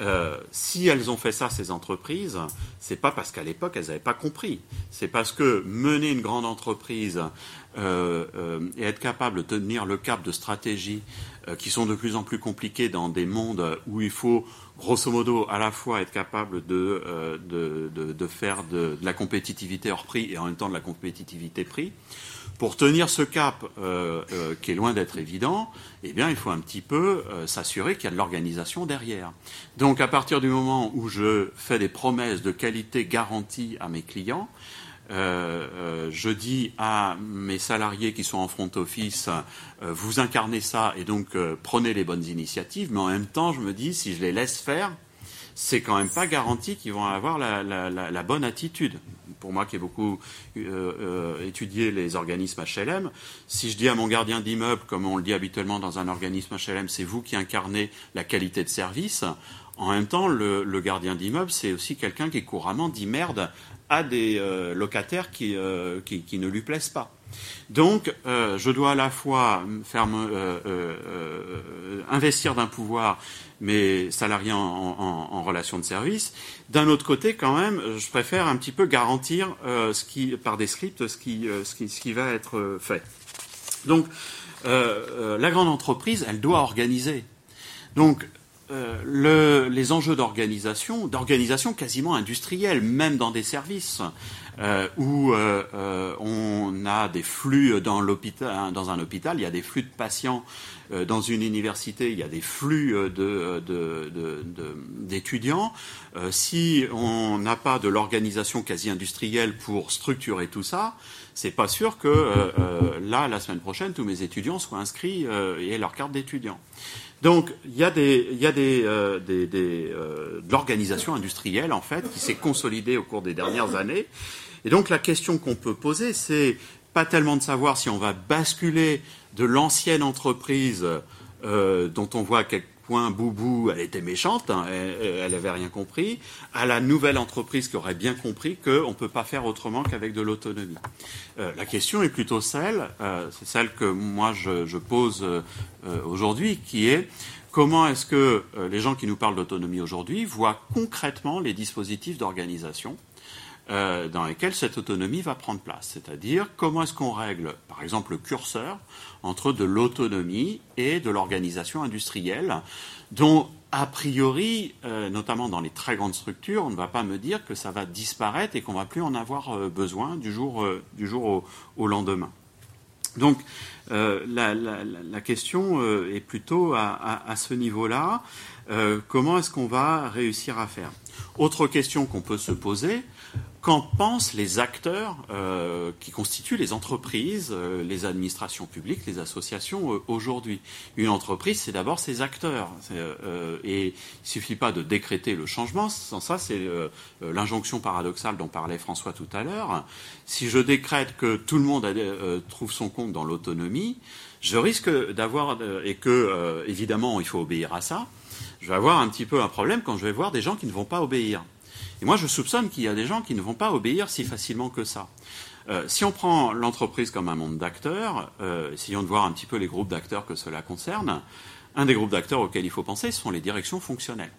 Euh, si elles ont fait ça, ces entreprises, c'est pas parce qu'à l'époque elles n'avaient pas compris. C'est parce que mener une grande entreprise et être capable de tenir le cap de stratégies qui sont de plus en plus compliquées dans des mondes où il faut grosso modo à la fois être capable de, de, faire de, la compétitivité hors prix et en même temps de la compétitivité prix. Pour tenir ce cap euh, euh, qui est loin d'être évident, eh bien, il faut un petit peu euh, s'assurer qu'il y a de l'organisation derrière. Donc, à partir du moment où je fais des promesses de qualité garantie à mes clients, je dis à mes salariés qui sont en front office, vous incarnez ça et donc prenez les bonnes initiatives, mais en même temps, je me dis, si je les laisse faire, c'est quand même pas garanti qu'ils vont avoir la bonne attitude pour moi qui ai beaucoup euh, euh, étudié les organismes HLM, si je dis à mon gardien d'immeuble, comme on le dit habituellement dans un organisme HLM, c'est vous qui incarnez la qualité de service, en même temps, le, gardien d'immeuble, c'est aussi quelqu'un qui couramment dit merde à des euh, locataires qui, qui, ne lui plaisent pas. Donc, je dois à la fois faire investir d'un pouvoir mes salariés en, relation de service. D'un autre côté, quand même, je préfère un petit peu garantir euh, par des scripts ce qui, euh, va être euh, fait. Donc, la grande entreprise, elle doit organiser. Le, les enjeux d'organisation, d'organisation quasiment industrielle, même dans des services où on a des flux dans l'hôpital, dans un hôpital, il y a des flux de patients euh, dans une université, il y a des flux euh, d'étudiants. De, euh, si on n'a pas de l'organisation quasi industrielle pour structurer tout ça, c'est pas sûr que là, la semaine prochaine, tous mes étudiants soient inscrits et aient leur carte d'étudiant. Donc, il y a, des, il y a des, des, des de l'organisation industrielle, en fait, qui s'est consolidée au cours des dernières années. Et donc, la question qu'on peut poser, c'est pas tellement de savoir si on va basculer de l'ancienne entreprise euh, dont on voit point Boubou, elle était méchante, hein, elle n'avait rien compris, à la nouvelle entreprise qui aurait bien compris qu'on ne peut pas faire autrement qu'avec de l'autonomie. Euh, la question est plutôt celle, euh, c'est celle que moi je, pose aujourd'hui, qui est comment est-ce que les gens qui nous parlent d'autonomie aujourd'hui voient concrètement les dispositifs d'organisation euh, dans lesquels cette autonomie va prendre place. C'est-à-dire comment est-ce qu'on règle, par exemple, le curseur entre de l'autonomie et de l'organisation industrielle, dont a priori, euh, notamment dans les très grandes structures, on ne va pas me dire que ça va disparaître et qu'on va plus en avoir euh, besoin du jour, jour au, lendemain. Donc la, question est plutôt à, à ce niveau-là. comment est-ce qu'on va réussir à faire? Autre question qu'on peut se poser, qu'en pensent les acteurs euh, qui constituent les entreprises, euh, les administrations publiques, les associations euh, aujourd'hui? Une entreprise, c'est d'abord ses acteurs. et il ne suffit pas de décréter le changement. Sans ça, c'est l'injonction paradoxale dont parlait François tout à l'heure. Si je décrète que tout le monde trouve son compte dans l'autonomie, je risque d'avoir, et que, évidemment, il faut obéir à ça, je vais avoir un petit peu un problème quand je vais voir des gens qui ne vont pas obéir. Et moi, je soupçonne qu'il y a des gens qui ne vont pas obéir si facilement que ça. Euh, si on prend l'entreprise comme un monde d'acteurs, euh, essayons de voir un petit peu les groupes d'acteurs que cela concerne. Un des groupes d'acteurs auxquels il faut penser, ce sont les directions fonctionnelles.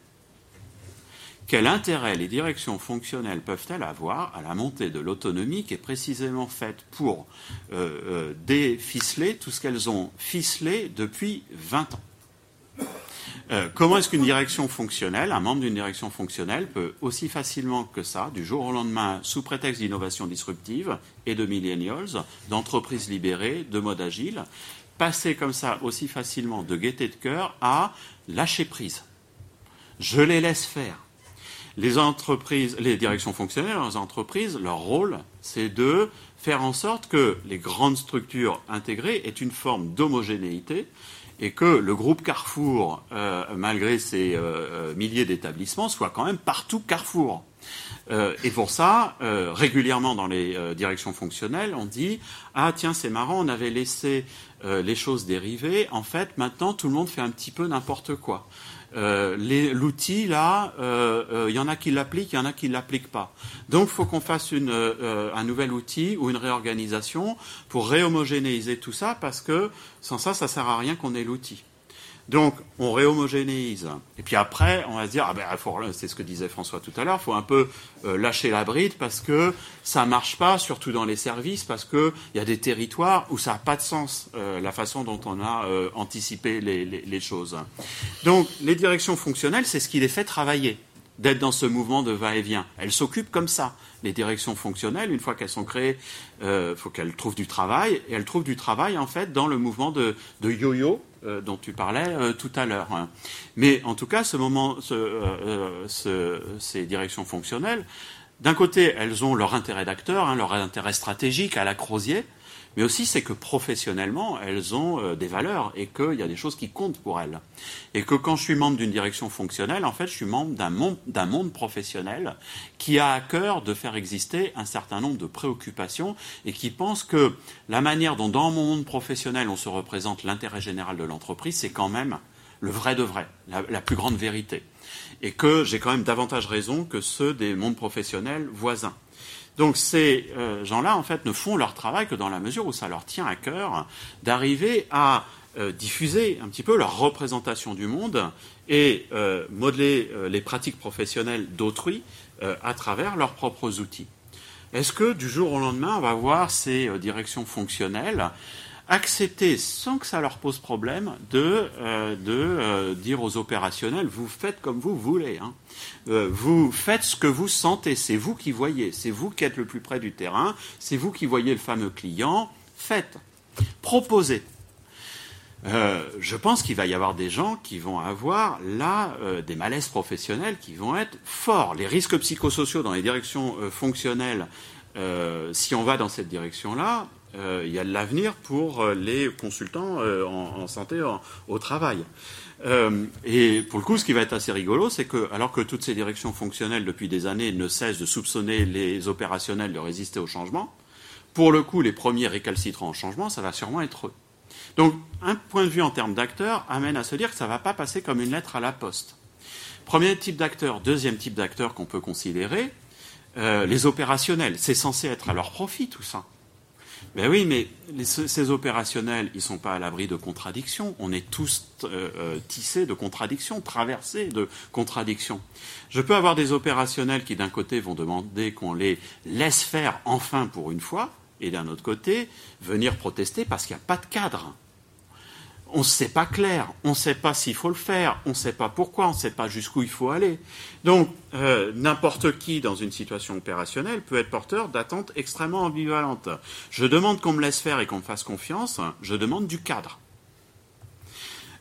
Quel intérêt les directions fonctionnelles peuvent-elles avoir à la montée de l'autonomie qui est précisément faite pour euh, déficeler tout ce qu'elles ont ficelé depuis 20 ans? Euh, comment est-ce qu'une direction fonctionnelle, un membre d'une direction fonctionnelle, peut aussi facilement que ça, du jour au lendemain, sous prétexte d'innovation disruptive et de millennials, d'entreprises libérées, de mode agile, passer comme ça aussi facilement de gaieté de cœur à lâcher prise? Je les laisse faire. Les entreprises, les directions fonctionnelles, les entreprises, leur rôle, c'est de faire en sorte que les grandes structures intégrées aient une forme d'homogénéité et que le groupe Carrefour, euh, malgré ses euh, euh, milliers d'établissements, soit quand même partout Carrefour. et pour ça, régulièrement dans les directions fonctionnelles, on dit ah tiens c'est marrant, on avait laissé les choses dériver. En fait, maintenant tout le monde fait un petit peu n'importe quoi. Euh, l'outil, là, il euh, euh, y en a qui l'appliquent, il y en a qui ne l'appliquent pas. Donc, il faut qu'on fasse une, un nouvel outil ou une réorganisation pour réhomogénéiser tout ça, parce que sans ça, ça ne sert à rien qu'on ait l'outil. Donc, on réhomogénéise. Et puis après, on va se dire, ah ben, c'est ce que disait François tout à l'heure, il faut un peu euh, lâcher la bride parce que ça marche pas, surtout dans les services, parce qu'il y a des territoires où ça n'a pas de sens, euh, la façon dont on a euh, anticipé les, choses. Donc, les directions fonctionnelles, c'est ce qui les fait travailler d'être dans ce mouvement de va-et-vient. Elles s'occupent comme ça. Les directions fonctionnelles, une fois qu'elles sont créées, il faut qu'elles trouvent du travail. Et elles trouvent du travail, en fait, dans le mouvement de, yo-yo euh, dont tu parlais euh, tout à l'heure. Mais en tout cas, ce moment, ces directions fonctionnelles, d'un côté, elles ont leur intérêt d'acteur, hein, leur intérêt stratégique à la Crozier, mais aussi c'est que professionnellement, elles ont euh, des valeurs et qu'il y a des choses qui comptent pour elles. Et que quand je suis membre d'une direction fonctionnelle, en fait, je suis membre d'un monde, professionnel qui a à cœur de faire exister un certain nombre de préoccupations et qui pense que la manière dont dans mon monde professionnel on se représente l'intérêt général de l'entreprise, c'est quand même le vrai de vrai, la plus grande vérité. Et que j'ai quand même davantage raison que ceux des mondes professionnels voisins. Donc ces euh, gens-là, en fait, ne font leur travail que dans la mesure où ça leur tient à cœur d'arriver à euh, diffuser un petit peu leur représentation du monde et euh, modeler les pratiques professionnelles d'autrui à travers leurs propres outils. Est-ce que du jour au lendemain, on va voir ces directions fonctionnelles accepter, sans que ça leur pose problème, de, euh, euh, dire aux opérationnels, vous faites comme vous voulez. Hein. Euh, vous faites ce que vous sentez, c'est vous qui voyez, c'est vous qui êtes le plus près du terrain, c'est vous qui voyez le fameux client, faites, proposez. je pense qu'il va y avoir des gens qui vont avoir là des malaises professionnels qui vont être forts. Les risques psychosociaux dans les directions fonctionnelles, si on va dans cette direction-là, euh, il y a de l'avenir pour euh, les consultants euh, en, santé au travail. et pour le coup, ce qui va être assez rigolo, c'est que, alors que toutes ces directions fonctionnelles depuis des années ne cessent de soupçonner les opérationnels de résister au changement, pour le coup, les premiers récalcitrants au changement, ça va sûrement être eux. Donc, un point de vue en termes d'acteurs amène à se dire que ça ne va pas passer comme une lettre à la poste. Premier type d'acteur, deuxième type d'acteur qu'on peut considérer, les opérationnels. C'est censé être à leur profit tout ça. Ben oui, mais ces opérationnels, ils ne sont pas à l'abri de contradictions. On est tous euh, euh, tissés de contradictions, traversés de contradictions. Je peux avoir des opérationnels qui, d'un côté, vont demander qu'on les laisse faire enfin pour une fois, et d'un autre côté, venir protester parce qu'il n'y a pas de cadre on ne sait pas clair, on ne sait pas s'il faut le faire, on ne sait pas pourquoi, on ne sait pas jusqu'où il faut aller. Donc, euh, n'importe qui dans une situation opérationnelle peut être porteur d'attentes extrêmement ambivalentes. Je demande qu'on me laisse faire et qu'on me fasse confiance, je demande du cadre.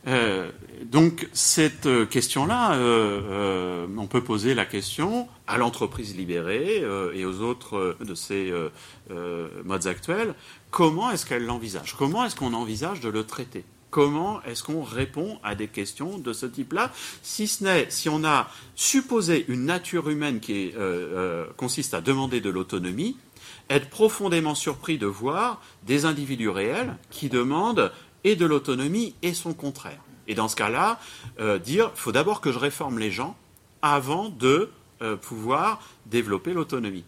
Euh, donc cette euh, question-là, on peut poser la question à l'entreprise libérée et aux autres de ces modes actuels, comment est-ce qu'elle l'envisage? Comment est-ce qu'on envisage de le traiter? Comment est-ce qu'on répond à des questions de ce type-là Si ce n'est, si on a supposé une nature humaine qui euh, euh, consiste à demander de l'autonomie, être profondément surpris de voir des individus réels qui demandent et de l'autonomie et son contraire. Et dans ce cas-là, euh, dire, faut d'abord que je réforme les gens avant de pouvoir développer l'autonomie.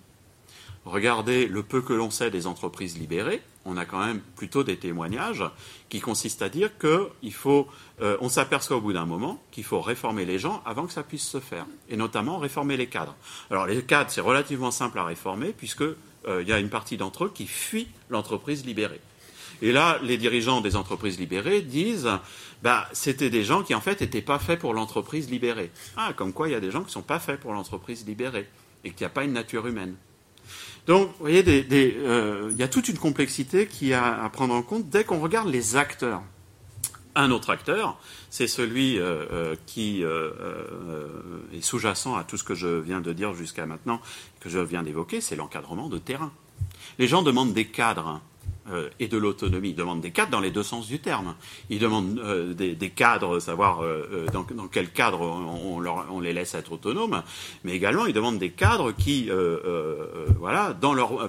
Regardez le peu que l'on sait des entreprises libérées on a quand même plutôt des témoignages qui consistent à dire qu'il faut, euh, on s'aperçoit au bout d'un moment qu'il faut réformer les gens avant que ça puisse se faire, et notamment réformer les cadres. Alors les cadres, c'est relativement simple à réformer puisque euh, il y a une partie d'entre eux qui fuit l'entreprise libérée. Et là, les dirigeants des entreprises libérées disent, bah, c'était des gens qui en fait n'étaient pas faits pour l'entreprise libérée. Ah, comme quoi il y a des gens qui ne sont pas faits pour l'entreprise libérée et qu'il n'y a pas une nature humaine. Donc, vous voyez, euh, il y a toute une complexité qui a à prendre en compte dès qu'on regarde les acteurs. Un autre acteur, c'est celui euh, euh, qui est sous-jacent à tout ce que je viens de dire jusqu'à maintenant, que je viens d'évoquer, c'est l'encadrement de terrain. Les gens demandent des cadres euh, et de l'autonomie. Ils demandent des cadres dans les deux sens du terme. Ils demandent euh, des, cadres, savoir euh, dans, quel cadre on, les laisse être autonomes, mais également ils demandent des cadres qui, voilà,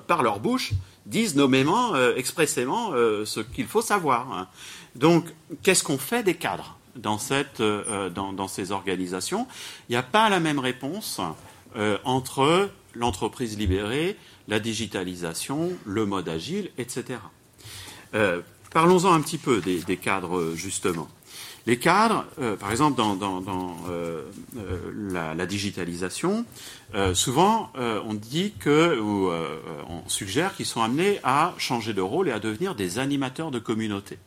par leur bouche, disent nommément, expressément ce qu'il faut savoir. Donc, qu'est-ce qu'on fait des cadres dans ces organisations? Il n'y a pas la même réponse entre l'entreprise libérée, la digitalisation, le mode agile, etc. Euh, parlons-en un petit peu des, cadres, justement. Les cadres, par exemple dans, la, digitalisation, souvent on dit que, ou on suggère qu'ils sont amenés à changer de rôle et à devenir des animateurs de communauté.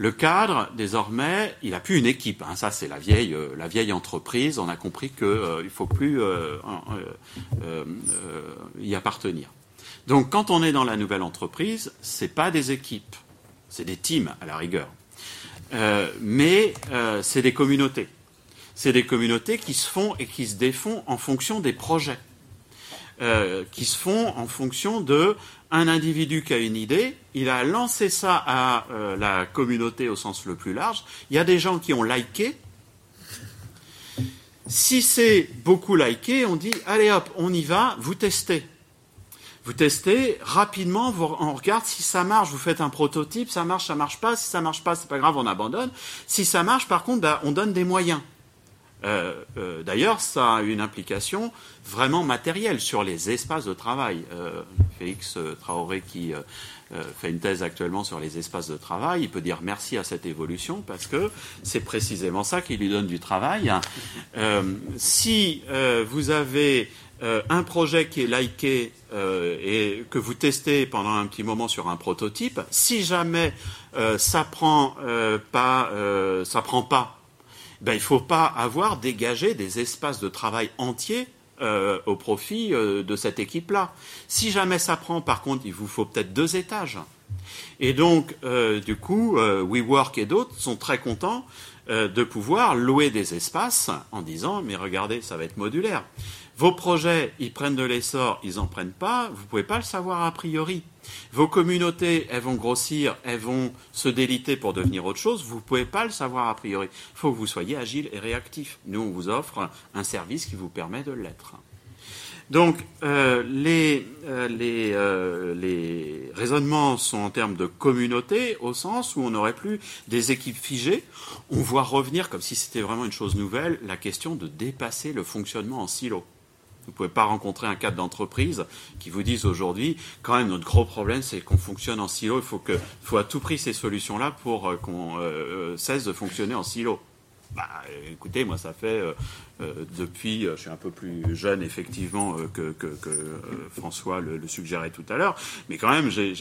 Le cadre, désormais, il n'a plus une équipe. Hein. Ça, c'est la vieille, euh, la vieille entreprise. On a compris qu'il euh, ne faut plus euh, y appartenir. Donc, quand on est dans la nouvelle entreprise, ce n'est pas des équipes, c'est des teams à la rigueur. mais c'est des communautés. C'est des communautés qui se font et qui se défont en fonction des projets. qui se font en fonction de un individu qui a une idée, il a lancé ça à euh, la communauté au sens le plus large. Il y a des gens qui ont liké. Si c'est beaucoup liké, on dit allez hop, on y va, vous testez. Vous testez rapidement, on regarde si ça marche, vous faites un prototype, ça marche, ça marche pas. Si ça marche pas, c'est pas grave, on abandonne. Si ça marche, par contre, bah, on donne des moyens. Euh, euh, d'ailleurs, ça a une implication vraiment matérielle sur les espaces de travail. Euh, Félix Traoré, qui fait une thèse actuellement sur les espaces de travail, il peut dire merci à cette évolution parce que c'est précisément ça qui lui donne du travail. si vous avez un projet qui est liké et que vous testez pendant un petit moment sur un prototype, si jamais ça prend pas, ça prend pas ben, il ne faut pas avoir dégagé des espaces de travail entiers euh, au profit euh, de cette équipe-là. Si jamais ça prend, par contre, il vous faut peut-être deux étages. Et donc, euh, du coup, WeWork et d'autres sont très contents de pouvoir louer des espaces en disant, mais regardez, ça va être modulaire. Vos projets, ils prennent de l'essor, ils n'en prennent pas, vous ne pouvez pas le savoir a priori. Vos communautés, elles vont grossir, elles vont se déliter pour devenir autre chose, vous ne pouvez pas le savoir a priori. Il faut que vous soyez agile et réactif. Nous, on vous offre un service qui vous permet de l'être. Donc, euh, les, euh, euh, les, raisonnements sont en termes de communauté, au sens où on n'aurait plus des équipes figées. On voit revenir, comme si c'était vraiment une chose nouvelle, la question de dépasser le fonctionnement en silo. Vous ne pouvez pas rencontrer un cadre d'entreprise qui vous dise aujourd'hui, quand même, notre gros problème, c'est qu'on fonctionne en silo. Il faut, que, faut à tout prix ces solutions-là pour euh, qu'on euh, cesse de fonctionner en silo. Bah, écoutez, moi, ça fait euh, depuis, je suis un peu plus jeune effectivement que, François le, suggérait tout à l'heure, mais quand même, j'ai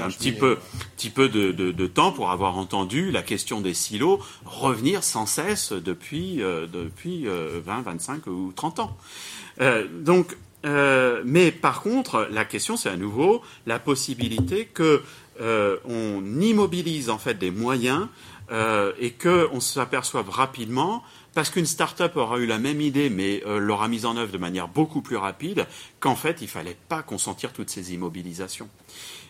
un petit peu, petit peu de, de, temps pour avoir entendu la question des silos revenir sans cesse depuis, depuis 20, 25 ou 30 ans. Euh, donc, euh, mais par contre, la question, c'est à nouveau la possibilité que euh, on immobilise en fait des moyens et qu'on s'aperçoive rapidement parce qu'une start-up aura eu la même idée, mais l'aura mise en œuvre de manière beaucoup plus rapide, qu'en fait, il ne fallait pas consentir toutes ces immobilisations.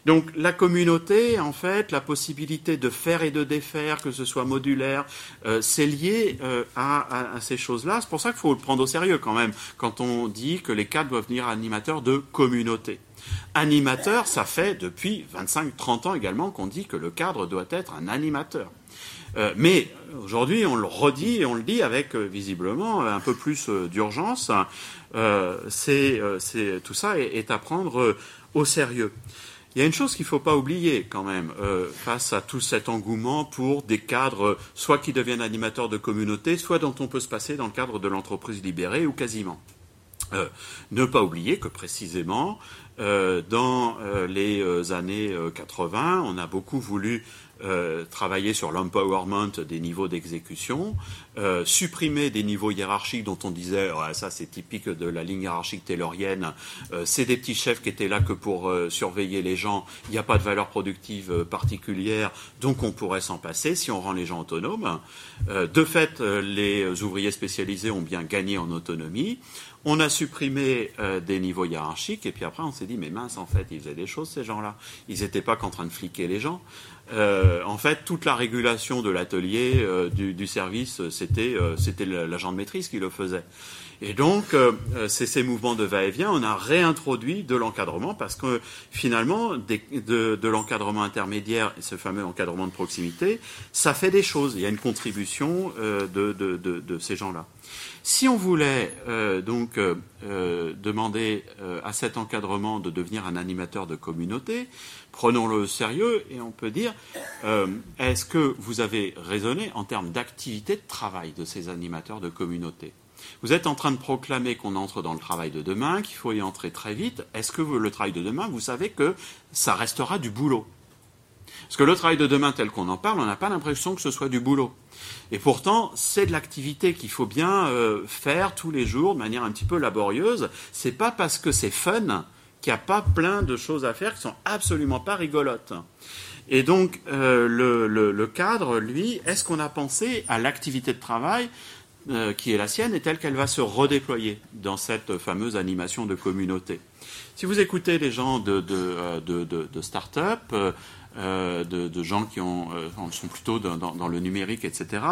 Donc la communauté, en fait, la possibilité de faire et de défaire, que ce soit modulaire, euh, c'est lié euh, à, ces choses-là. C'est pour ça qu'il faut le prendre au sérieux quand même, quand on dit que les cadres doivent devenir animateurs de communauté. Animateur, ça fait depuis 25-30 ans également qu'on dit que le cadre doit être un animateur. Euh, mais aujourd'hui, on le redit et on le dit avec visiblement un peu plus d'urgence. c'est, tout ça est à prendre au sérieux. Il y a une chose qu'il ne faut pas oublier quand même, euh, face à tout cet engouement pour des cadres, soit qui deviennent animateurs de communauté, soit dont on peut se passer dans le cadre de l'entreprise libérée ou quasiment. Euh, ne pas oublier que précisément, euh, dans les années 80, on a beaucoup voulu euh, travailler sur l'empowerment des niveaux d'exécution, euh, supprimer des niveaux hiérarchiques dont on disait ça c'est typique de la ligne hiérarchique taylorienne, euh, c'est des petits chefs qui étaient là que pour surveiller les gens, il n'y a pas de valeur productive particulière, donc on pourrait s'en passer si on rend les gens autonomes. de fait, les ouvriers spécialisés ont bien gagné en autonomie. On a supprimé des niveaux hiérarchiques et puis après on s'est dit mais mince en fait ils faisaient des choses ces gens-là. Ils n'étaient pas qu'en train de fliquer les gens. Euh, en fait, toute la régulation de l'atelier, euh, du, service, c'était euh, c'était l'agent de maîtrise qui le faisait. Et donc, euh, c'est ces mouvements de va-et-vient, on a réintroduit de l'encadrement parce que finalement, de, l'encadrement intermédiaire ce fameux encadrement de proximité, ça fait des choses. Il y a une contribution euh, de, ces gens-là. Si on voulait euh, donc demander à cet encadrement de devenir un animateur de communauté, prenons-le au sérieux et on peut dire est-ce que vous avez raisonné en termes d'activité de travail de ces animateurs de communauté? Vous êtes en train de proclamer qu'on entre dans le travail de demain, qu'il faut y entrer très vite. Est-ce que le travail de demain, vous savez que ça restera du boulot? Parce que le travail de demain tel qu'on en parle, on n'a pas l'impression que ce soit du boulot. Et pourtant, c'est de l'activité qu'il faut bien euh, faire tous les jours de manière un petit peu laborieuse. C'est pas parce que c'est fun qu'il n'y a pas plein de choses à faire qui sont absolument pas rigolotes. Et donc, euh, le, cadre, lui, est-ce qu'on a pensé à l'activité de travail euh, qui est la sienne et telle qu'elle va se redéployer dans cette fameuse animation de communauté? Si vous écoutez les gens de, de, start-up, euh, euh, de, gens qui ont, euh, sont plutôt dans, le numérique, etc.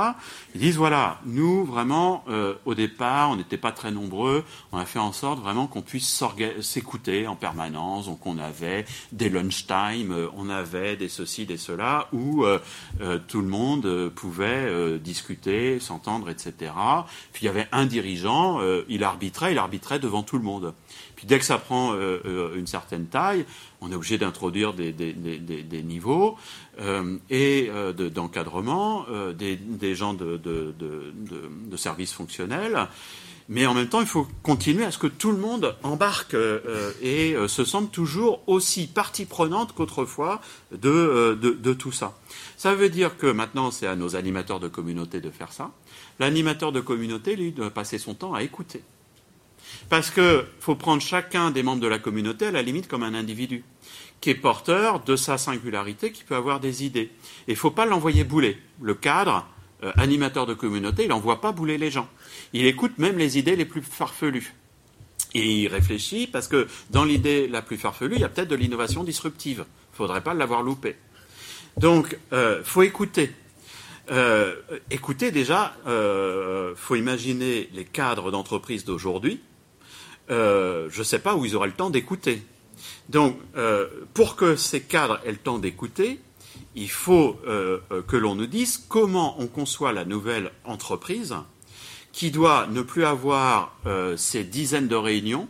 Ils disent voilà, nous vraiment euh, au départ, on n'était pas très nombreux, on a fait en sorte vraiment qu'on puisse s'écouter en permanence. Donc on avait des lunchtime, on avait des ceci, des cela, où tout le monde pouvait discuter, s'entendre, etc. Puis il y avait un dirigeant, il arbitrait, il arbitrait devant tout le monde. Puis dès que ça prend euh, euh, une certaine taille, on est obligé d'introduire des, niveaux euh, et d'encadrement, des, gens de, de, services fonctionnels. Mais en même temps, il faut continuer à ce que tout le monde embarque et se sente toujours aussi partie prenante qu'autrefois de, tout ça. Ça veut dire que maintenant, c'est à nos animateurs de communauté de faire ça. L'animateur de communauté, lui, doit passer son temps à écouter. Parce qu'il faut prendre chacun des membres de la communauté à la limite comme un individu, qui est porteur de sa singularité, qui peut avoir des idées. Et il ne faut pas l'envoyer bouler. Le cadre, euh, animateur de communauté, il n'envoie pas bouler les gens. Il écoute même les idées les plus farfelues. Et il réfléchit parce que dans l'idée la plus farfelue, il y a peut-être de l'innovation disruptive. Il ne faudrait pas l'avoir loupé. Donc, il euh, faut écouter. Euh, écoutez déjà, il faut imaginer les cadres d'entreprise d'aujourd'hui euh, je ne sais pas où ils auraient le temps d'écouter. Donc, euh, pour que ces cadres aient le temps d'écouter, il faut euh, que l'on nous dise comment on conçoit la nouvelle entreprise qui doit ne plus avoir ces dizaines de réunions.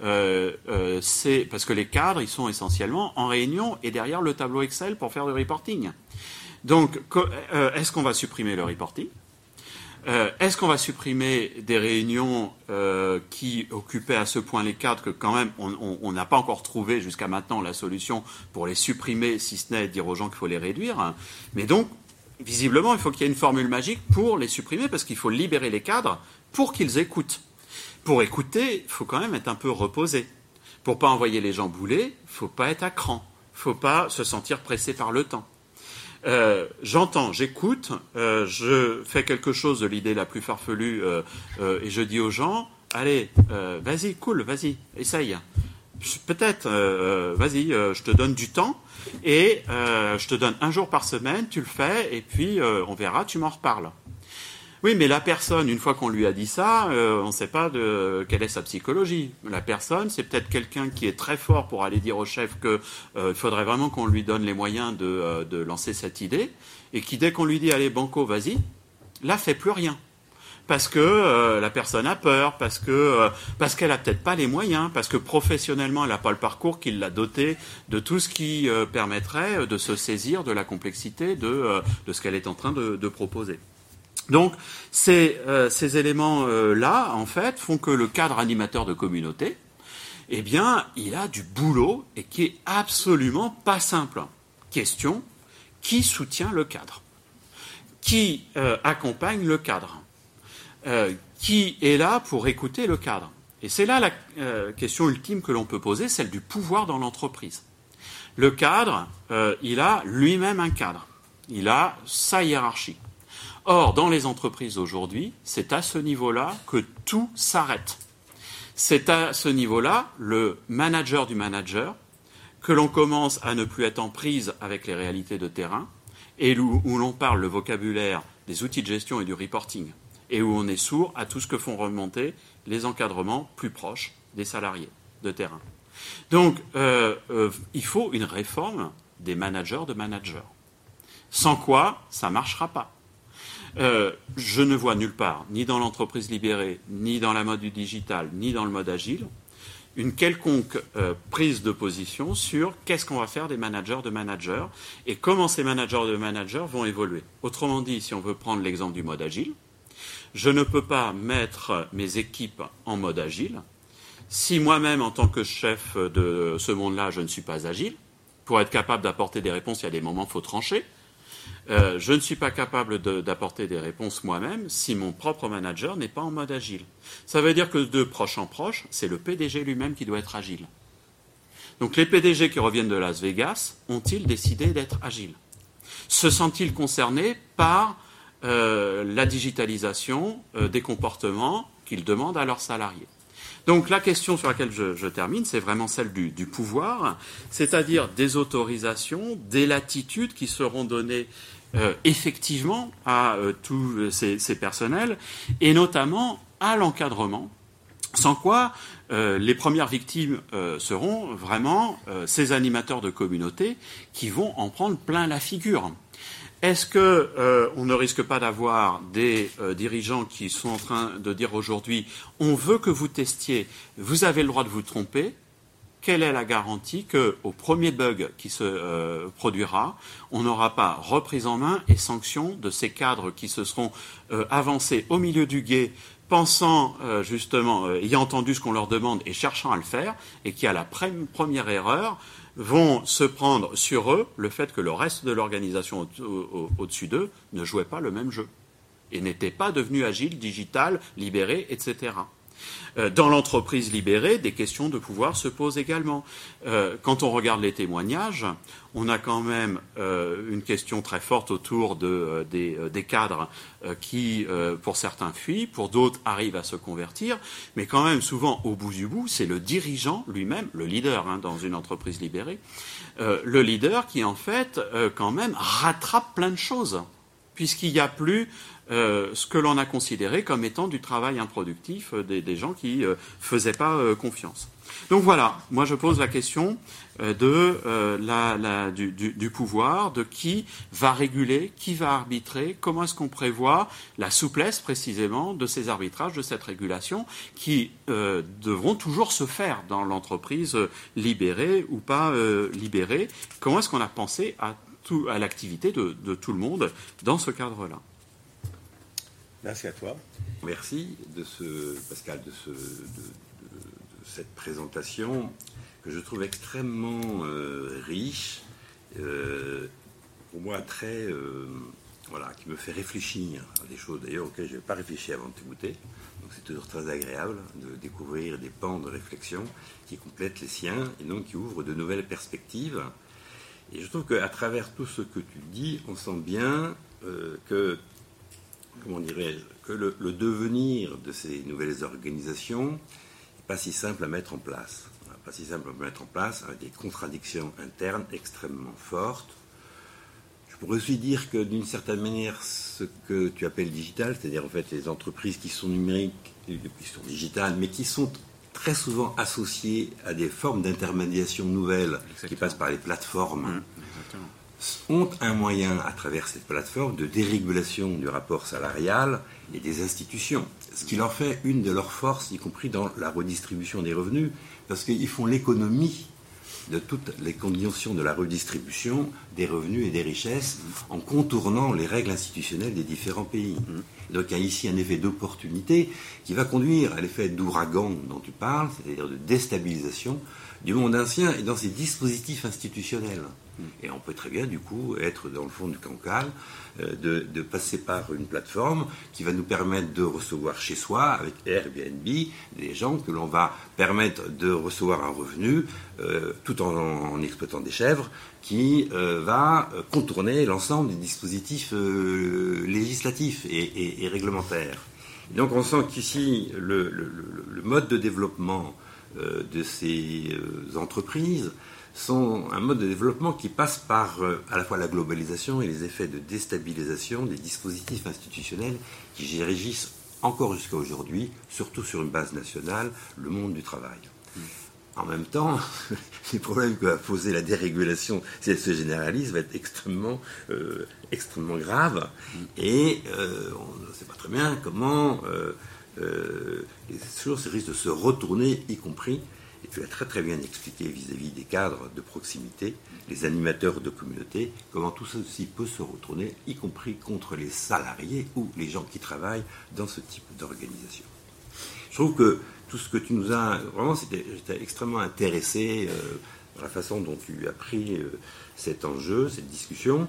parce que les cadres, ils sont essentiellement en réunion et derrière le tableau Excel pour faire du reporting. Donc, est-ce qu'on va supprimer le reporting? Euh, est-ce qu'on va supprimer des réunions euh, qui occupaient à ce point les cadres que quand même on n'a pas encore trouvé jusqu'à maintenant la solution pour les supprimer, si ce n'est dire aux gens qu'il faut les réduire Mais donc, visiblement, il faut qu'il y ait une formule magique pour les supprimer parce qu'il faut libérer les cadres pour qu'ils écoutent. Pour écouter, il faut quand même être un peu reposé. Pour pas envoyer les gens bouler, il faut pas être à cran. Il faut pas se sentir pressé par le temps. Euh, j'entends, j'écoute, euh, je fais quelque chose de l'idée la plus farfelue euh, et je dis aux gens, allez, vas-y, cool, vas-y, essaye. Peut-être, vas-y, je te donne du temps et je te donne un jour par semaine, tu le fais et puis on verra, tu m'en reparles. Oui, mais la personne, une fois qu'on lui a dit ça, euh, on ne sait pas de quelle est sa psychologie. La personne, c'est peut-être quelqu'un qui est très fort pour aller dire au chef qu'il euh, faudrait vraiment qu'on lui donne les moyens de, euh, de, lancer cette idée, et qui, dès qu'on lui dit allez, banco, vas-y, là, fait plus rien. Parce que la personne a peur, parce que parce qu'elle a peut-être pas les moyens, parce que professionnellement elle n'a pas le parcours qui l'a doté de tout ce qui permettrait de se saisir de la complexité de, ce qu'elle est en train de proposer. Donc ces, euh, éléments-là, en fait, font que le cadre animateur de communauté, eh bien, il a du boulot et qui est absolument pas simple. Question, qui soutient le cadre? Qui euh, accompagne le cadre? Euh, Qui est là pour écouter le cadre? Et c'est là la question ultime que l'on peut poser, celle du pouvoir dans l'entreprise. Le cadre, il a lui-même un cadre. Il a sa hiérarchie. Or, dans les entreprises aujourd'hui, c'est à ce niveau-là que tout s'arrête. C'est à ce niveau-là, le manager du manager, que l'on commence à ne plus être en prise avec les réalités de terrain et où, l'on parle le vocabulaire des outils de gestion et du reporting et où on est sourd à tout ce que font remonter les encadrements plus proches des salariés de terrain. Donc, euh, euh, il faut une réforme des managers de managers. Sans quoi, ça ne marchera pas. Euh, je ne vois nulle part, ni dans l'entreprise libérée, ni dans la mode du digital, ni dans le mode agile, une quelconque prise de position sur qu'est-ce qu'on va faire des managers de managers et comment ces managers de managers vont évoluer. Autrement dit, si on veut prendre l'exemple du mode agile, je ne peux pas mettre mes équipes en mode agile si moi-même, en tant que chef de ce monde-là, je ne suis pas agile, pour être capable d'apporter des réponses, il y a des moments, il faut trancher. Euh, je ne suis pas capable d'apporter des réponses moi-même si mon propre manager n'est pas en mode agile. Ça veut dire que de proche en proche, c'est le PDG lui-même qui doit être agile. Donc les PDG qui reviennent de Las Vegas ont-ils décidé d'être agiles? Se sentent-ils concernés par euh, la digitalisation euh, des comportements qu'ils demandent à leurs salariés? Donc la question sur laquelle je, termine, c'est vraiment celle du, pouvoir, c'est-à-dire des autorisations, des latitudes qui seront données euh, effectivement à euh, tous ces, personnels, et notamment à l'encadrement, sans quoi euh, les premières victimes seront vraiment ces animateurs de communauté qui vont en prendre plein la figure. Est-ce euh, ne risque pas d'avoir des euh, dirigeants qui sont en train de dire aujourd'hui on veut que vous testiez, vous avez le droit de vous tromper quelle est la garantie qu'au premier bug qui se euh, produira, on n'aura pas reprise en main et sanction de ces cadres qui se seront avancés au milieu du guet, pensant justement, ayant entendu ce qu'on leur demande et cherchant à le faire, et qui, à la première erreur, vont se prendre sur eux le fait que le reste de l'organisation au-dessus d'eux ne jouait pas le même jeu et n'était pas devenu agile, digital, libéré, etc. Euh, dans l'entreprise libérée, des questions de pouvoir se posent également. Euh, quand on regarde les témoignages, on a quand même euh, une question très forte autour de, des, cadres qui, pour certains, fuient, pour d'autres, arrivent à se convertir, mais quand même, souvent, au bout du bout, c'est le dirigeant lui-même, le leader hein, dans une entreprise libérée, le leader qui, en fait, quand même, rattrape plein de choses, puisqu'il n'y a plus euh, ce que l'on a considéré comme étant du travail improductif euh, des, gens qui ne euh, faisaient pas confiance. Donc voilà, moi je pose la question du, pouvoir, de qui va réguler, qui va arbitrer, comment est-ce qu'on prévoit la souplesse précisément de ces arbitrages, de cette régulation, qui devront toujours se faire dans l'entreprise libérée ou pas libérée. Comment est-ce qu'on a pensé à, à l'activité de tout le monde dans ce cadre-là? Merci à toi. Merci de ce, Pascal, de, ce, cette présentation que je trouve extrêmement euh, riche, euh, pour moi très, euh, voilà, qui me fait réfléchir à des choses d'ailleurs auxquelles je n'avais pas réfléchi avant de t'écouter. Donc c'est toujours très agréable de découvrir des pans de réflexion qui complètent les siens et donc qui ouvrent de nouvelles perspectives. Et je trouve qu'à travers tout ce que tu dis, on sent bien que comment dirais-je, que le, devenir de ces nouvelles organisations n'est pas si simple à mettre en place. Pas si simple à mettre en place, avec des contradictions internes extrêmement fortes. Je pourrais aussi dire que d'une certaine manière, ce que tu appelles digital, c'est-à-dire en fait les entreprises qui sont numériques, qui sont digitales, mais qui sont très souvent associées à des formes d'intermédiation nouvelles qui passent par les plateformes. Mmh ont un moyen, à travers cette plateforme, de dérégulation du rapport salarial et des institutions. Ce qui leur fait une de leurs forces, y compris dans la redistribution des revenus, parce qu'ils font l'économie de toutes les conditions de la redistribution des revenus et des richesses en contournant les règles institutionnelles des différents pays. Donc il y a ici un effet d'opportunité qui va conduire à l'effet d'ouragan dont tu parles, c'est-à-dire de déstabilisation du monde ancien et dans ses dispositifs institutionnels. Et on peut très bien, du coup, être dans le fond du cancal, euh, de, passer par une plateforme qui va nous permettre de recevoir chez soi, avec Airbnb, des gens que l'on va permettre de recevoir un revenu euh, tout en, exploitant des chèvres, qui euh, va contourner l'ensemble des dispositifs législatifs et, réglementaires. donc on sent qu'ici, le, mode de développement de ces entreprises sont un mode de développement qui passe par euh, à la fois la globalisation et les effets de déstabilisation des dispositifs institutionnels qui régissent encore jusqu'à aujourd'hui, surtout sur une base nationale, le monde du travail. En même temps, les problèmes que va poser la dérégulation, si elle se généralise, va être extrêmement, euh, extrêmement grave. Et euh, on ne sait pas très bien comment euh, les choses risquent de se retourner, y compris, et tu l'as très très bien expliqué vis-à-vis des cadres de proximité, les animateurs de communauté, comment tout ceci peut se retourner, y compris contre les salariés ou les gens qui travaillent dans ce type d'organisation. Je trouve que tout ce que tu nous as. Vraiment, j'étais extrêmement intéressé euh, par la façon dont tu as pris euh, cet enjeu, cette discussion.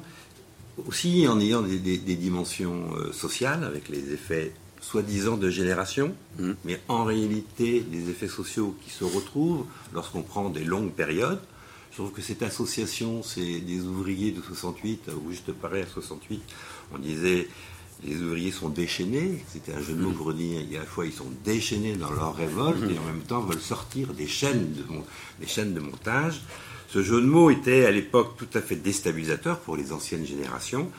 Aussi en ayant des, dimensions euh, sociales, avec les effets soi-disant de génération, mmh. mais en réalité des effets sociaux qui se retrouvent lorsqu'on prend des longues périodes. Je trouve que cette association, c'est des ouvriers de 68, où je te parais à 68, on disait les ouvriers sont déchaînés, c'était un jeu de mots pour dire, il y a la fois ils sont déchaînés dans leur révolte et en même temps veulent sortir des chaînes de, des chaînes de montage. Ce jeu de mots était à l'époque tout à fait déstabilisateur pour les anciennes générations.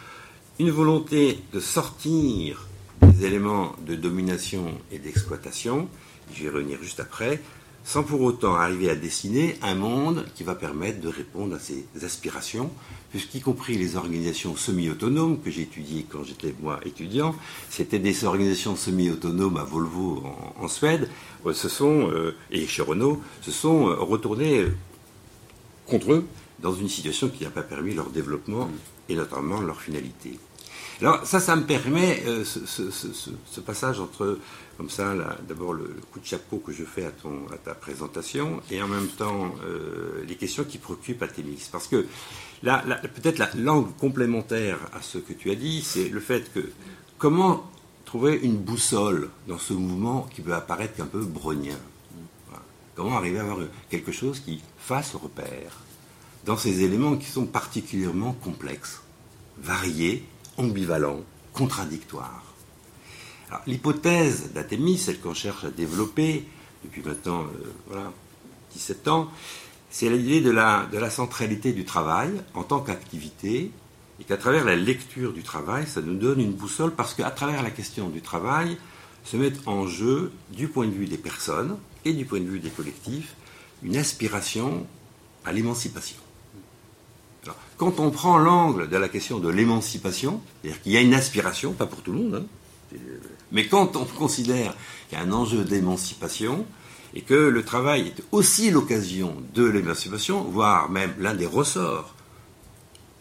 Une volonté de sortir des éléments de domination et d'exploitation, je vais revenir juste après, sans pour autant arriver à dessiner un monde qui va permettre de répondre à ces aspirations, puisqu'y compris les organisations semi-autonomes que j'ai étudiées quand j'étais moi étudiant, c'était des organisations semi-autonomes à Volvo en, Suède, euh, se sont, euh, et chez Renault, se sont euh, retournés contre eux dans une situation qui n'a pas permis leur développement et notamment leur finalité. Alors ça, ça me permet ce, passage entre, comme ça, d'abord le, coup de chapeau que je fais à, ta présentation et en même temps les questions qui préoccupent Athémis. Parce que peut-être la langue complémentaire à ce que tu as dit, c'est le fait que comment trouver une boussole dans ce mouvement qui peut apparaître un peu brownien Comment arriver à avoir quelque chose qui fasse repère dans ces éléments qui sont particulièrement complexes, variés, ambivalents, contradictoires L'hypothèse d'Athémis, celle qu'on cherche à développer depuis maintenant euh, voilà, 17 ans, c'est l'idée de la, de la centralité du travail en tant qu'activité, et qu'à travers la lecture du travail, ça nous donne une boussole, parce qu'à travers la question du travail, se met en jeu, du point de vue des personnes et du point de vue des collectifs, une aspiration à l'émancipation. Quand on prend l'angle de la question de l'émancipation, c'est-à-dire qu'il y a une aspiration, pas pour tout le monde, hein, mais quand on considère qu'il y a un enjeu d'émancipation, et que le travail est aussi l'occasion de l'émancipation, voire même l'un des ressorts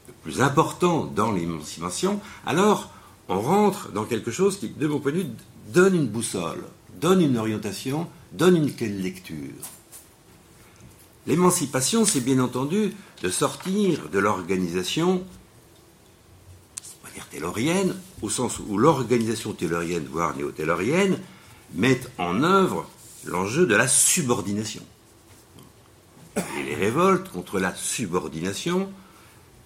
le plus importants dans l'émancipation, alors on rentre dans quelque chose qui, de mon point de vue, donne une boussole, donne une orientation, donne une lecture. L'émancipation, c'est bien entendu de sortir de l'organisation, on taylorienne, au sens où l'organisation taylorienne, voire néo-taylorienne, met en œuvre l'enjeu de la subordination. Et les révoltes contre la subordination,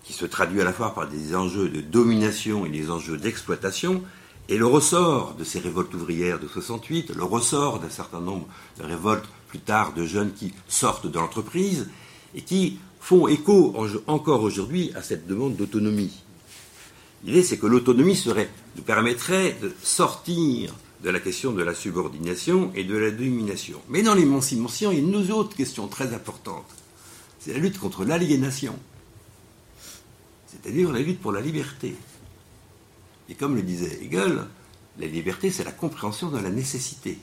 qui se traduit à la fois par des enjeux de domination et des enjeux d'exploitation, et le ressort de ces révoltes ouvrières de 68, le ressort d'un certain nombre de révoltes plus tard de jeunes qui sortent de l'entreprise et qui font écho encore aujourd'hui à cette demande d'autonomie. L'idée, c'est que l'autonomie nous permettrait de sortir de la question de la subordination et de la domination. Mais dans l'émancipation, il y a une autre question très importante. C'est la lutte contre l'aliénation. C'est-à-dire la lutte pour la liberté. Et comme le disait Hegel, la liberté, c'est la compréhension de la nécessité.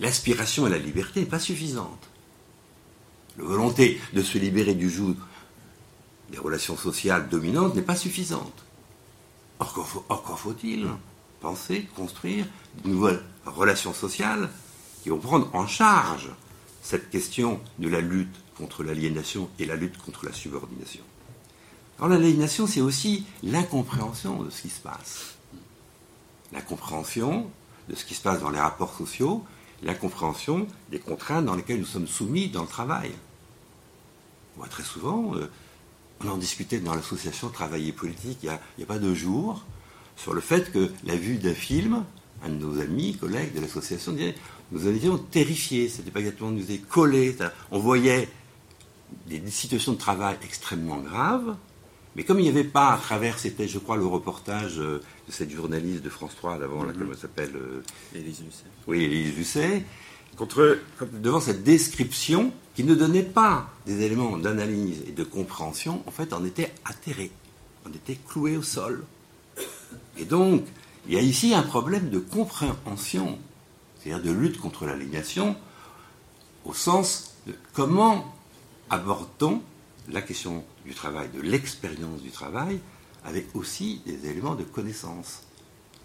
L'aspiration à la liberté n'est pas suffisante. La volonté de se libérer du joug des relations sociales dominantes n'est pas suffisante. Encore faut-il penser, construire de nouvelles relations sociales qui vont prendre en charge cette question de la lutte contre l'aliénation et la lutte contre la subordination? Alors l'aliénation, c'est aussi l'incompréhension de ce qui se passe. L'incompréhension de ce qui se passe dans les rapports sociaux, l'incompréhension des contraintes dans lesquelles nous sommes soumis dans le travail. Très souvent, euh, on en discutait dans l'association Travail Politique il n'y a, pas deux jours, sur le fait que la vue d'un film, un de nos amis, collègues de l'association, nous en étions terrifiés, c'était pas exactement nous est collé, on voyait des, situations de travail extrêmement graves, Mais comme il n'y avait pas à travers, c'était je crois le reportage euh, de cette journaliste de France 3 d'avant, Mhm. comment elle s'appelle euh, Élise Lucet. Oui, Élise Lucet, contre, devant cette description qui ne donnait pas des éléments d'analyse et de compréhension, en fait, on était atterré, on était cloué au sol. Et donc, il y a ici un problème de compréhension, c'est-à-dire de lutte contre l'aliénation, au sens de comment aborde-t-on la question du travail, de l'expérience du travail, avec aussi des éléments de connaissance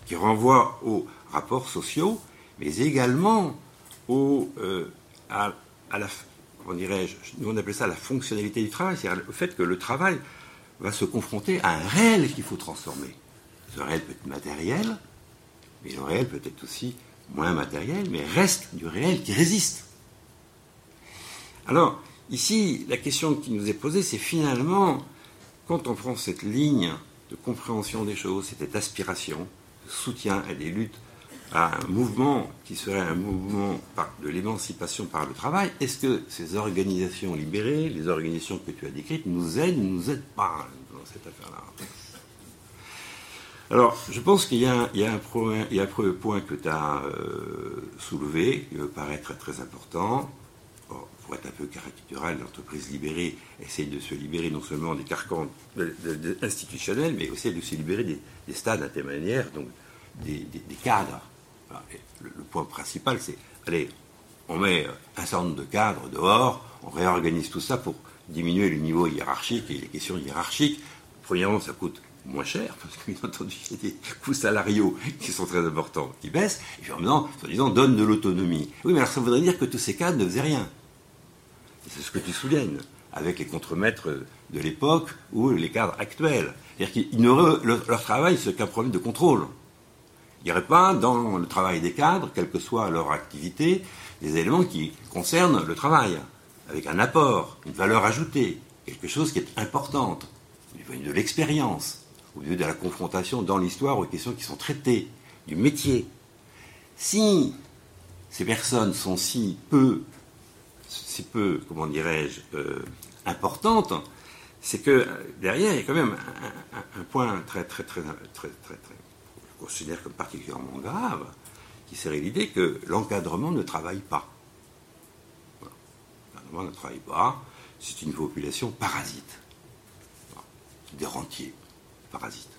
qui renvoient aux rapports sociaux, mais également au, euh, à, la, comment dirais-je, nous on appelle ça la fonctionnalité du travail, c'est-à-dire le fait que le travail va se confronter à un réel qu'il faut transformer. Ce réel peut être matériel, mais le réel peut être aussi moins matériel, mais reste du réel qui résiste. Alors, ici, la question qui nous est posée, c'est finalement, quand on prend cette ligne de compréhension des choses, cette aspiration, soutien à des luttes, à un mouvement qui serait un mouvement de l'émancipation par le travail, est-ce que ces organisations libérées, les organisations que tu as décrites, nous aident ou nous aident pas dans cette affaire-là? Alors, je pense qu'il y a un premier point que tu as euh, soulevé, qui me paraît très très important. Pour être un peu caricatural, l'entreprise libérée essaye de se libérer non seulement des carcans institutionnels, mais aussi de se libérer des, des stades intermédiaires, donc des, des- des cadres. Le point principal, c'est, allez, on met un certain nombre de cadres dehors, on réorganise tout ça pour diminuer le niveau hiérarchique et les questions hiérarchiques. Premièrement, ça coûte moins cher, parce que bien entendu, il y a des coûts salariaux qui sont très importants, qui baissent, et puis en même temps, soi-disant, donne de l'autonomie. Oui, mais alors ça voudrait dire que tous ces cadres ne faisaient rien. C'est ce que tu soulignes, avec les contremaîtres de l'époque ou les cadres actuels. C'est-à-dire leur, travail, c'est qu'un problème de contrôle. Il n'y aurait pas dans le travail des cadres, quelle que soit leur activité, des éléments qui concernent le travail, avec un apport, une valeur ajoutée, quelque chose qui est importante, de l'expérience, au lieu de la confrontation dans l'histoire aux questions qui sont traitées, du métier. Si ces personnes sont si peu, si peu, comment dirais-je, euh, importantes, c'est que derrière, il y a quand même un, point très, très, très, très, très, très, je considère comme particulièrement grave, qui serait l'idée que l'encadrement ne travaille pas. L'encadrement ne travaille pas, c'est une population parasite. Des rentiers, parasites.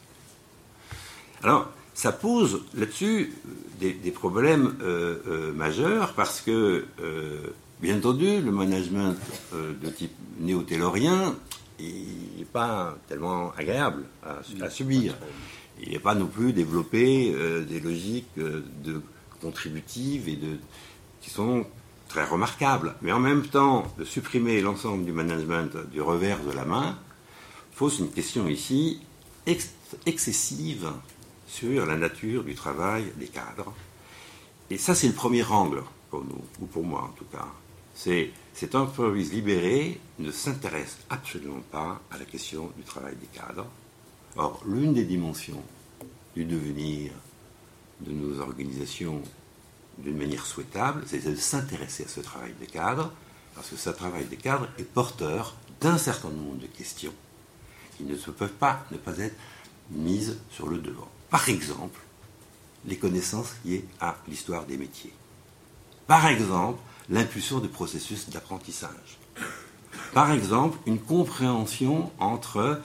Alors, ça pose là-dessus des, problèmes euh, euh, majeurs parce que, bien entendu, le management euh, de type néo-taylorien, il n'est pas tellement agréable à, à subir. Il n'est pas non plus développé euh, des logiques euh, de contributives et de, qui sont très remarquables. Mais en même temps, de supprimer l'ensemble du management du revers de la main pose une question ici ex- excessive sur la nature du travail des cadres. Et ça, c'est le premier angle pour nous, ou pour moi en tout cas. C'est cette entreprise libérée ne s'intéresse absolument pas à la question du travail des cadres. Or, l'une des dimensions du devenir de nos organisations d'une manière souhaitable, c'est de s'intéresser à ce travail des cadres, parce que ce travail des cadres est porteur d'un certain nombre de questions qui ne peuvent pas ne pas être mises sur le devant. Par exemple, les connaissances liées à l'histoire des métiers. Par exemple, l'impulsion de processus d'apprentissage. Par exemple, une compréhension entre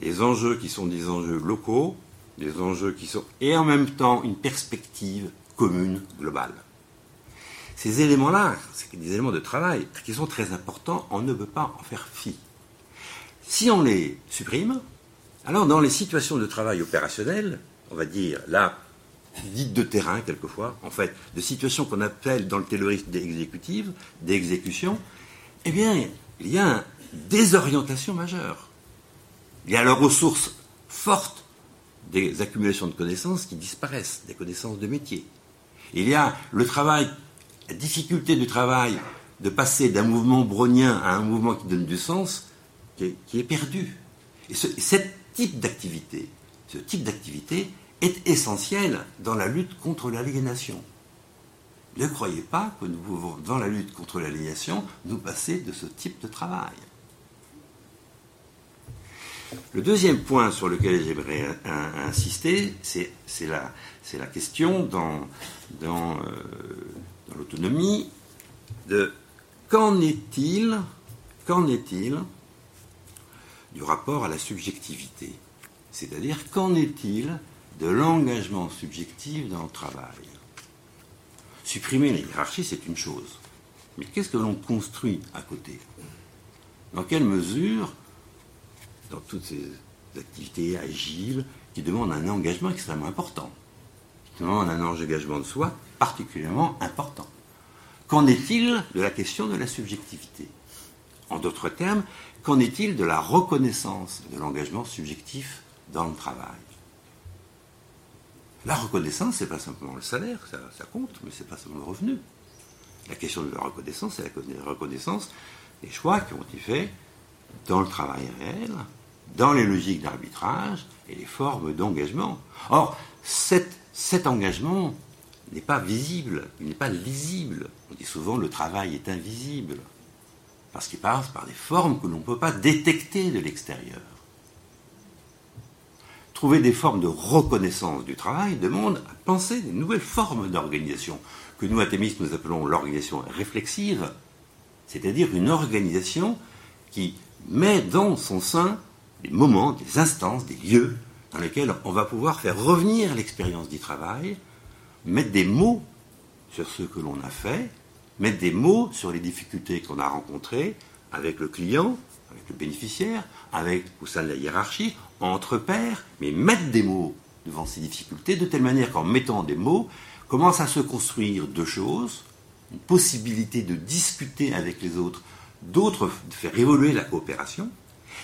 des enjeux qui sont des enjeux locaux, des enjeux qui sont... et en même temps une perspective commune, globale. Ces éléments-là, c'est des éléments de travail qui sont très importants, on ne peut pas en faire fi. Si on les supprime, alors dans les situations de travail opérationnelles, on va dire là, dites de terrain quelquefois, en fait, de situations qu'on appelle dans le taylorisme d'exécutive, d'exécution, eh bien, il y a une désorientation majeure. Il y a la ressource forte des accumulations de connaissances qui disparaissent, des connaissances de métier. Il y a le travail, la difficulté du travail de passer d'un mouvement brownien à un mouvement qui donne du sens, qui est, perdu. Et ce type d'activité, ce type d'activité est essentiel dans la lutte contre l'aliénation. Ne croyez pas que nous pouvons, dans la lutte contre l'aliénation, nous passer de ce type de travail. Le deuxième point sur lequel j'aimerais insister, c'est la, question dans, dans, euh, dans l'autonomie de qu'en est-il qu'en est-il du rapport à la subjectivité? C'est-à-dire qu'en est-il de l'engagement subjectif dans le travail. Supprimer la hiérarchie, c'est une chose. Mais qu'est-ce que l'on construit à côté? Dans quelle mesure, dans toutes ces activités agiles qui demandent un engagement extrêmement important, qui demandent un engagement de soi particulièrement important, qu'en est-il de la question de la subjectivité? En d'autres termes, qu'en est-il de la reconnaissance de l'engagement subjectif dans le travail? La reconnaissance, c'est pas simplement le salaire, ça, compte, mais c'est pas seulement le revenu. La question de la reconnaissance, c'est la reconnaissance des choix qui ont été faits dans le travail réel, dans les logiques d'arbitrage et les formes d'engagement. Or, cet, engagement n'est pas visible, il n'est pas lisible. On dit souvent le travail est invisible, parce qu'il passe par des formes que l'on ne peut pas détecter de l'extérieur. Trouver des formes de reconnaissance du travail demande à penser des nouvelles formes d'organisation que nous, athémistes, nous appelons l'organisation réflexive, c'est-à-dire une organisation qui met dans son sein des moments, des instances, des lieux dans lesquels on va pouvoir faire revenir l'expérience du travail, mettre des mots sur ce que l'on a fait, mettre des mots sur les difficultés qu'on a rencontrées avec le client, avec le bénéficiaire, avec au sein de la hiérarchie, entre pairs, mais mettre des mots devant ces difficultés de telle manière qu'en mettant des mots, commence à se construire deux choses, une possibilité de discuter avec les autres, d'autres de faire évoluer la coopération,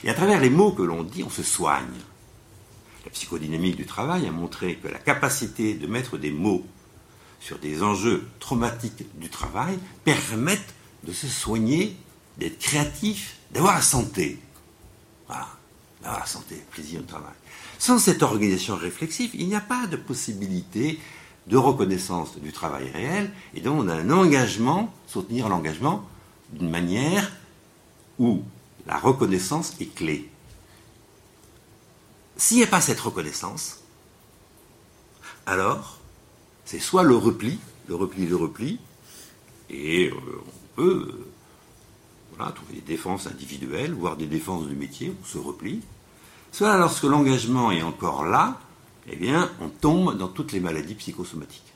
et à travers les mots que l'on dit, on se soigne. La psychodynamique du travail a montré que la capacité de mettre des mots sur des enjeux traumatiques du travail permettent de se soigner, d'être créatif, d'avoir la santé. Voilà, la santé, plaisir au travail. Sans cette organisation réflexive, il n'y a pas de possibilité de reconnaissance du travail réel et donc d'un engagement, soutenir l'engagement d'une manière où la reconnaissance est clé. S'il n'y a pas cette reconnaissance, alors c'est soit le repli, le repli, le repli, et euh, on peut euh, trouver des défenses individuelles, voire des défenses du métier, on se replie, soit lorsque l'engagement est encore là, eh bien, on tombe dans toutes les maladies psychosomatiques.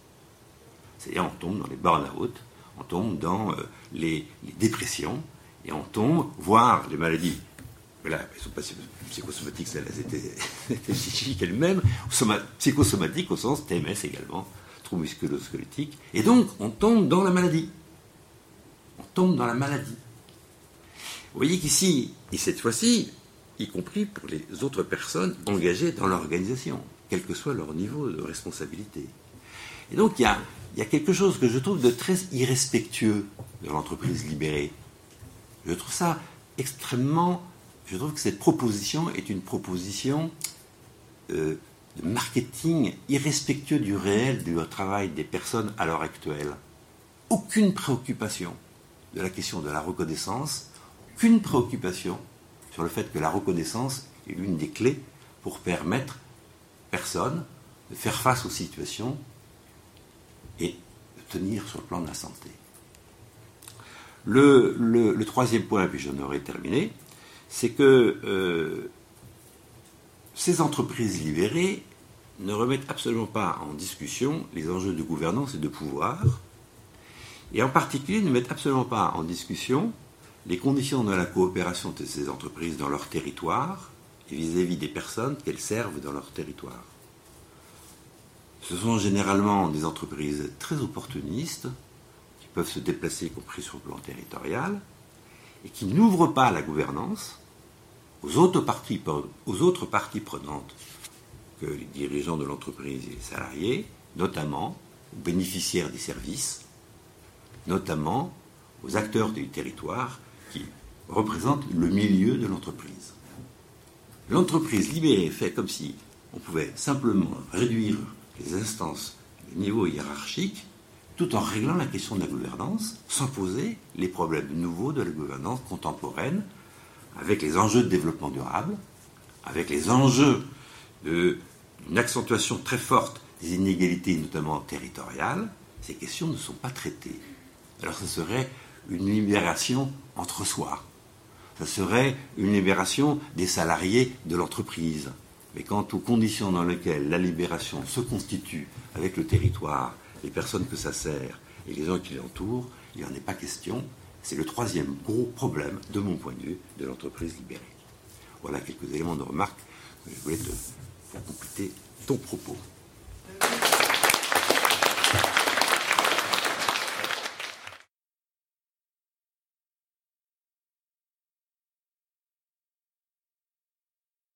C'est-à-dire, on tombe dans les burn-out, on tombe dans euh, les, dépressions, et on tombe, voire les maladies, là, elles ne sont pas psychosomatiques, elles étaient, psychiques elles-mêmes, psychosomatiques au sens TMS également, troubles musculo-squelettiques, et donc on tombe dans la maladie. On tombe dans la maladie. Vous voyez qu'ici, et cette fois-ci, y compris pour les autres personnes engagées dans l'organisation quel que soit leur niveau de responsabilité. Et donc il y a, quelque chose que je trouve de très irrespectueux de l'entreprise libérée. Je trouve ça extrêmement... Je trouve que cette proposition est une proposition euh, de marketing irrespectueux du réel du travail des personnes à l'heure actuelle. Aucune préoccupation de la question de la reconnaissance, aucune préoccupation sur le fait que la reconnaissance est l'une des clés pour permettre personne de faire face aux situations et de tenir sur le plan de la santé. Le, troisième point, puis j'en aurai terminé, c'est que euh, ces entreprises libérées ne remettent absolument pas en discussion les enjeux de gouvernance et de pouvoir, et en particulier ne mettent absolument pas en discussion les conditions de la coopération de ces entreprises dans leur territoire, et vis-à-vis des personnes qu'elles servent dans leur territoire. Ce sont généralement des entreprises très opportunistes, qui peuvent se déplacer, y compris sur le plan territorial, et qui n'ouvrent pas la gouvernance aux autres parties, aux autres parties prenantes que les dirigeants de l'entreprise et les salariés, notamment aux bénéficiaires des services, notamment aux acteurs du territoire qui représentent le milieu de l'entreprise l'entreprise libérée fait comme si on pouvait simplement réduire les instances, les niveaux hiérarchiques, tout en réglant la question de la gouvernance, sans poser les problèmes nouveaux de la gouvernance contemporaine, avec les enjeux de développement durable, avec les enjeux d'une accentuation très forte des inégalités, notamment territoriales, ces questions ne sont pas traitées. Alors ce serait une libération entre soi. Ce serait une libération des salariés de l'entreprise. Mais quant aux conditions dans lesquelles la libération se constitue avec le territoire, les personnes que ça sert et les gens qui l'entourent, il n'y en est pas question. C'est le troisième gros problème, de mon point de vue, de l'entreprise libérée. Voilà quelques éléments de remarque que je voulais te, pour compléter ton propos.